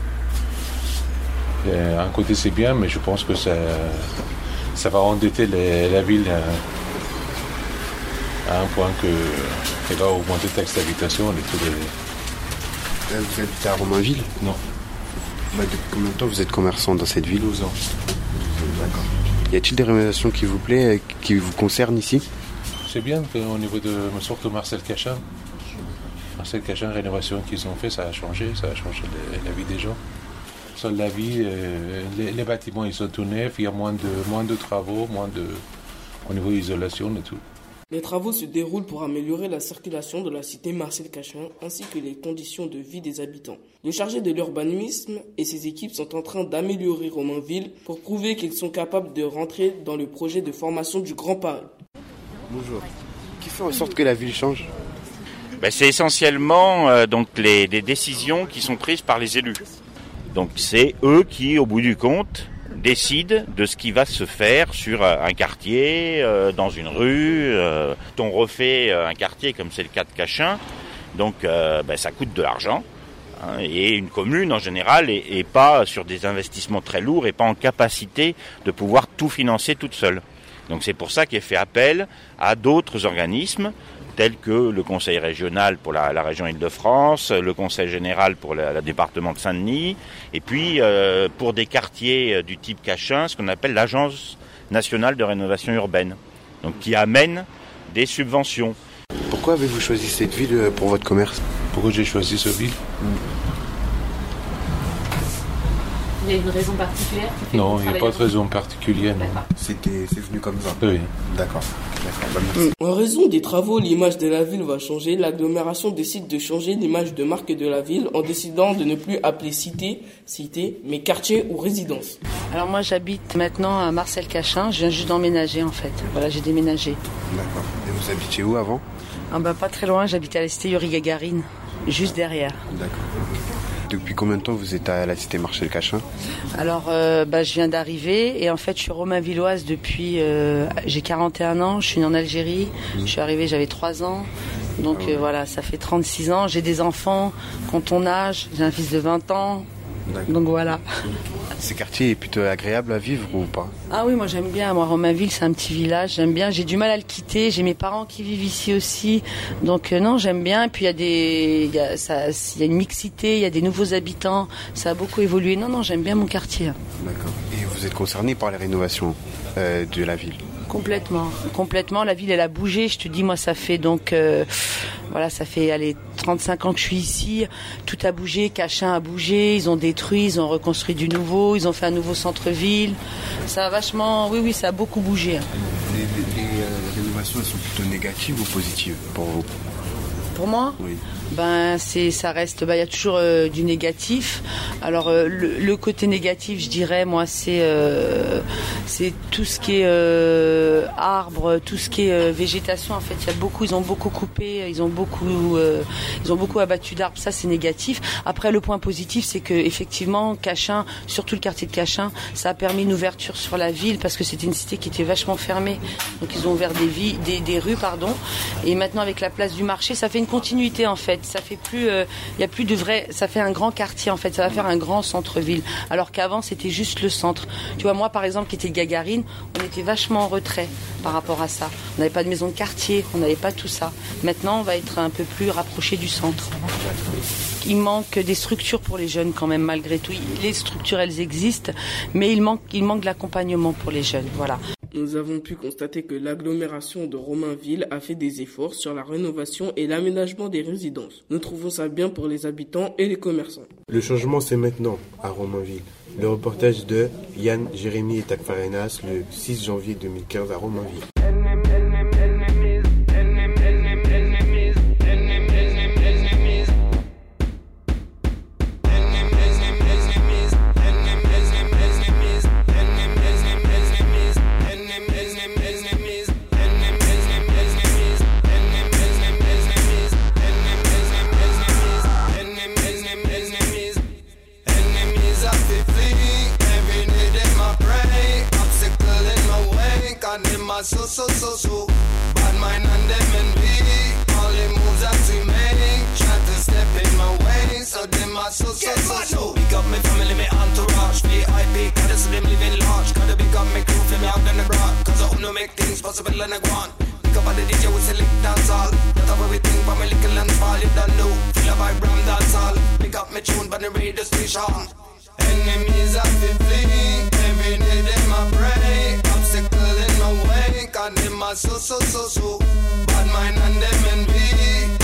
Et un côté c'est bien, mais je pense que ça ça va endetter les- la ville à, à un point que qu'elle va augmenter le taxe d'habitation et tous les. Euh, Vous habitez à Romainville? Non. Bah, Depuis combien de temps vous êtes commerçant dans cette ville? 12 ans. D'accord. Y a-t-il des rénovations qui vous plaît, qui vous concernent ici? C'est bien au niveau de surtout Marcel Cachin. Marcel Cachin, rénovation qu'ils ont fait, ça a changé, ça a changé la vie des gens. Sur la vie, euh, les, les, bâtiments ils sont tout neufs, il y a moins de, moins de travaux, moins de, au niveau isolation et tout. Les travaux se déroulent pour améliorer la circulation de la cité Marcel Cachin ainsi que les conditions de vie des habitants. Le chargé de l'urbanisme et ses équipes sont en train d'améliorer Romainville pour prouver qu'ils sont capables de rentrer dans le projet de formation du Grand Paris. Bonjour. Qui fait en sorte que la ville change? Ben, C'est essentiellement euh, donc les, décisions qui sont prises par les élus. Donc c'est eux qui, au bout du compte, décident de ce qui va se faire sur un quartier, euh, dans une rue. Euh, on refait euh, un quartier comme c'est le cas de Cachin, donc ben, ça coûte de l'argent. Hein, et une commune en général est, pas sur des investissements très lourds et pas en capacité de pouvoir tout financer toute seule. Donc c'est pour ça qu'il fait appel à d'autres organismes tels que le Conseil régional pour la, région Île-de-France, le Conseil général pour le département de Saint-Denis, et puis euh, pour des quartiers euh, du type Cachin, ce qu'on appelle l'Agence nationale de rénovation urbaine, donc qui amène des subventions. Pourquoi avez-vous choisi cette ville euh, pour votre commerce? Pourquoi j'ai choisi cette ville? Il y a une raison particulière Non, il n'y a pas de raison particulière. C'était, c'est venu comme ça Oui. D'accord. En raison des travaux, l'image de la ville va changer. L'agglomération décide de changer l'image de marque de la ville en décidant de ne plus appeler cité, cité, mais quartier ou résidence. Alors moi j'habite maintenant à Marcel Cachin, je viens juste d'emménager en fait. Voilà, j'ai déménagé. D'accord. Et vous habitiez où avant? Ah bah, Pas très loin, j'habitais à la cité Yuri Gagarine, juste derrière. D'accord. Depuis combien de temps vous êtes à la cité Marcel Cachin Alors, euh, bah, je viens d'arriver et en fait, je suis romain-villoise depuis. Euh, j'ai 41 ans, je suis née en Algérie. Mmh. Je suis arrivée, j'avais 3 ans. Donc ah euh, voilà, ça fait 36 ans. J'ai des enfants quand ton âge. J'ai un fils de 20 ans. Donc voilà. Ce quartier est plutôt agréable à vivre ou pas? Ah oui, moi j'aime bien. Moi, Romainville, c'est un petit village. J'aime bien. J'ai du mal à le quitter. J'ai mes parents qui vivent ici aussi. Donc euh, non, j'aime bien. Et puis il y a des, il y a, ça, il y a une mixité. Il y a des nouveaux habitants. Ça a beaucoup évolué. Non, non, j'aime bien mon quartier. D'accord. Et vous êtes concerné par les rénovations euh, de la ville? Complètement, complètement. La ville, elle a bougé. Je te dis, moi, ça fait donc, euh, voilà, ça fait allez 35 ans que je suis ici. Tout a bougé. Cachin a bougé. Ils ont détruit, ils ont reconstruit du nouveau. Ils ont fait un nouveau centre-ville. Ça a vachement, oui, oui, ça a beaucoup bougé. Les, les rénovations, elles sont plutôt négatives ou positives pour vous? Pour moi Oui. ben c'est ça reste ben, il y a toujours euh, du négatif. Alors euh, le, côté négatif je dirais moi c'est euh, c'est tout ce qui est arbre tout ce qui est végétation. En fait il y a beaucoup ils ont beaucoup coupé ils ont beaucoup ils ont beaucoup abattu d'arbres. Ça c'est négatif. Après le point positif c'est que effectivement Cachin surtout le quartier de Cachin ça a permis une ouverture sur la ville parce que c'était une cité qui était vachement fermée. Donc ils ont ouvert des, vies, des, des rues pardon. Et maintenant avec la place du marché ça fait une continuité en fait ça fait plus, il euh, y a plus de vrai, ça fait un grand quartier en fait, ça va faire un grand centre-ville. Alors qu'avant c'était juste le centre. Tu vois, moi par exemple qui était Gagarine, on était vachement en retrait par rapport à ça. On n'avait pas de maison de quartier, on n'avait pas tout ça. Maintenant, on va être un peu plus rapproché du centre. Il manque des structures pour les jeunes quand même malgré tout. Les structures elles existent, mais il manque, il manque de l'accompagnement pour les jeunes. Voilà nous avons pu constater que l'agglomération de Romainville a fait des efforts sur la rénovation et l'aménagement des résidences. Nous trouvons ça bien pour les habitants et les commerçants. Le changement, c'est maintenant à Romainville. Le reportage de Yann, Jérémy et Takfarenas le 6 janvier 2015 à Romainville. So, so, so, so. Bad mind and them and we. All the moves that we make. Try to step in my way. So them are so, so, so, so. Big up my family, my entourage. VIP, gotta see them living large. Gotta big up my crew, for me out in the broad. Cause I hope no make things possible and I want. Big up on the DJ, we select dance all. That's how we think, but my little and small. You don't know. Feel a vibe, ram dance all. Big up my tune, but the radio station. Enemies have been fleeing. Every day them a pray, obstacle in my cause them a so so so so. Bad mind and them envy,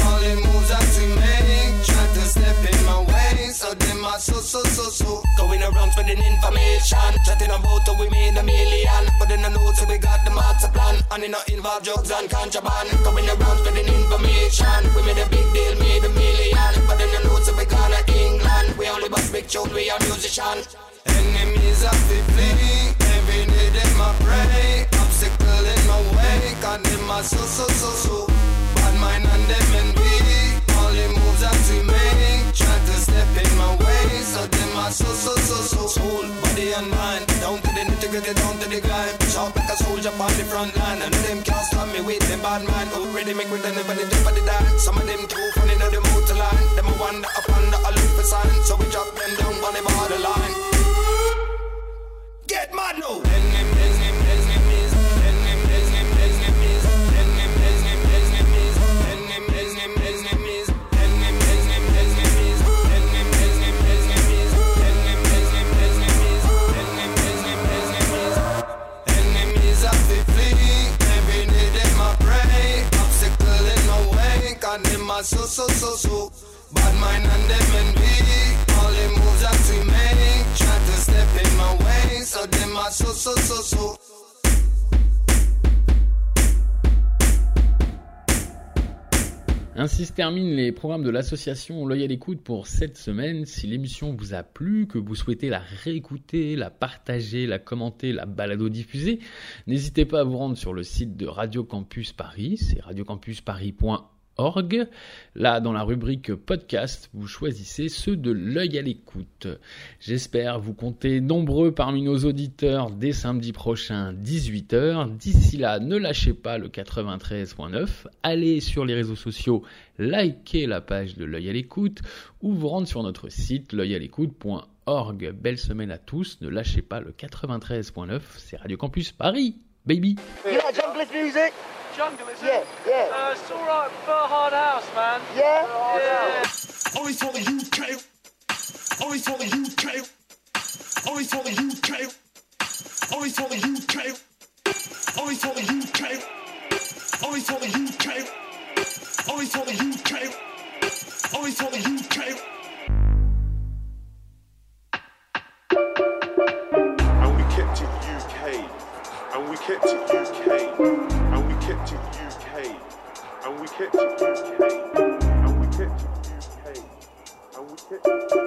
all the moves that we make, try to step in my way, so them a so so so so. Going around spreading information, chatting about how we made a million, but then I know so we got the master plan, and it not involve drugs and contraband. Going around spreading information, we made a big deal, made a million, but then I know so we gonna England. We only bust big tune, we are musician. Enemies have to flee, every day them a pray, cause them a so so so so. Bad mind and them envy, all the moves that we make, try to step in my way, so them a so so so so. Soul, body and mind, down to the nitty gritty, down to the grind. Sharp like a soldier on the front line, and them can't stop me with them bad mind. Already make with anybody jump at the dance. Some of them too funny, know the motor line. Them a wonder the a look for sign, so we drop them down on the borderline. Get mad now. Ainsi se terminent les programmes de l'association L'œil à pour cette semaine. Si l'émission vous a plu, que vous souhaitez la réécouter, la partager, la commenter, la balado-diffuser, n'hésitez pas à vous rendre sur le site de Radio Campus Paris, c'est radiocampusparis.org. Là, dans la rubrique podcast, vous choisissez ceux de l'œil à l'écoute. J'espère vous compter nombreux parmi nos auditeurs dès samedi prochain, 18h. D'ici là, ne lâchez pas le 93.9. Allez sur les réseaux sociaux, likez la page de l'œil à l'écoute ou vous rendre sur notre site l'œil-à-l'écoute.org. Belle semaine à tous. Ne lâchez pas le 93.9. C'est Radio Campus Paris. Baby. You like junglist music? Jungle, is Yeah, it? yeah. Uh, it's alright for hard house, man. Yeah? Yeah. Always for the UK. Always for the UK. Always for the UK. Always for the UK. Always for the UK. Always for the UK. Always for the UK. Always for the UK. Kept it UK, and we kept it UK, and we kept it UK, and we kept it UK, and we kept it all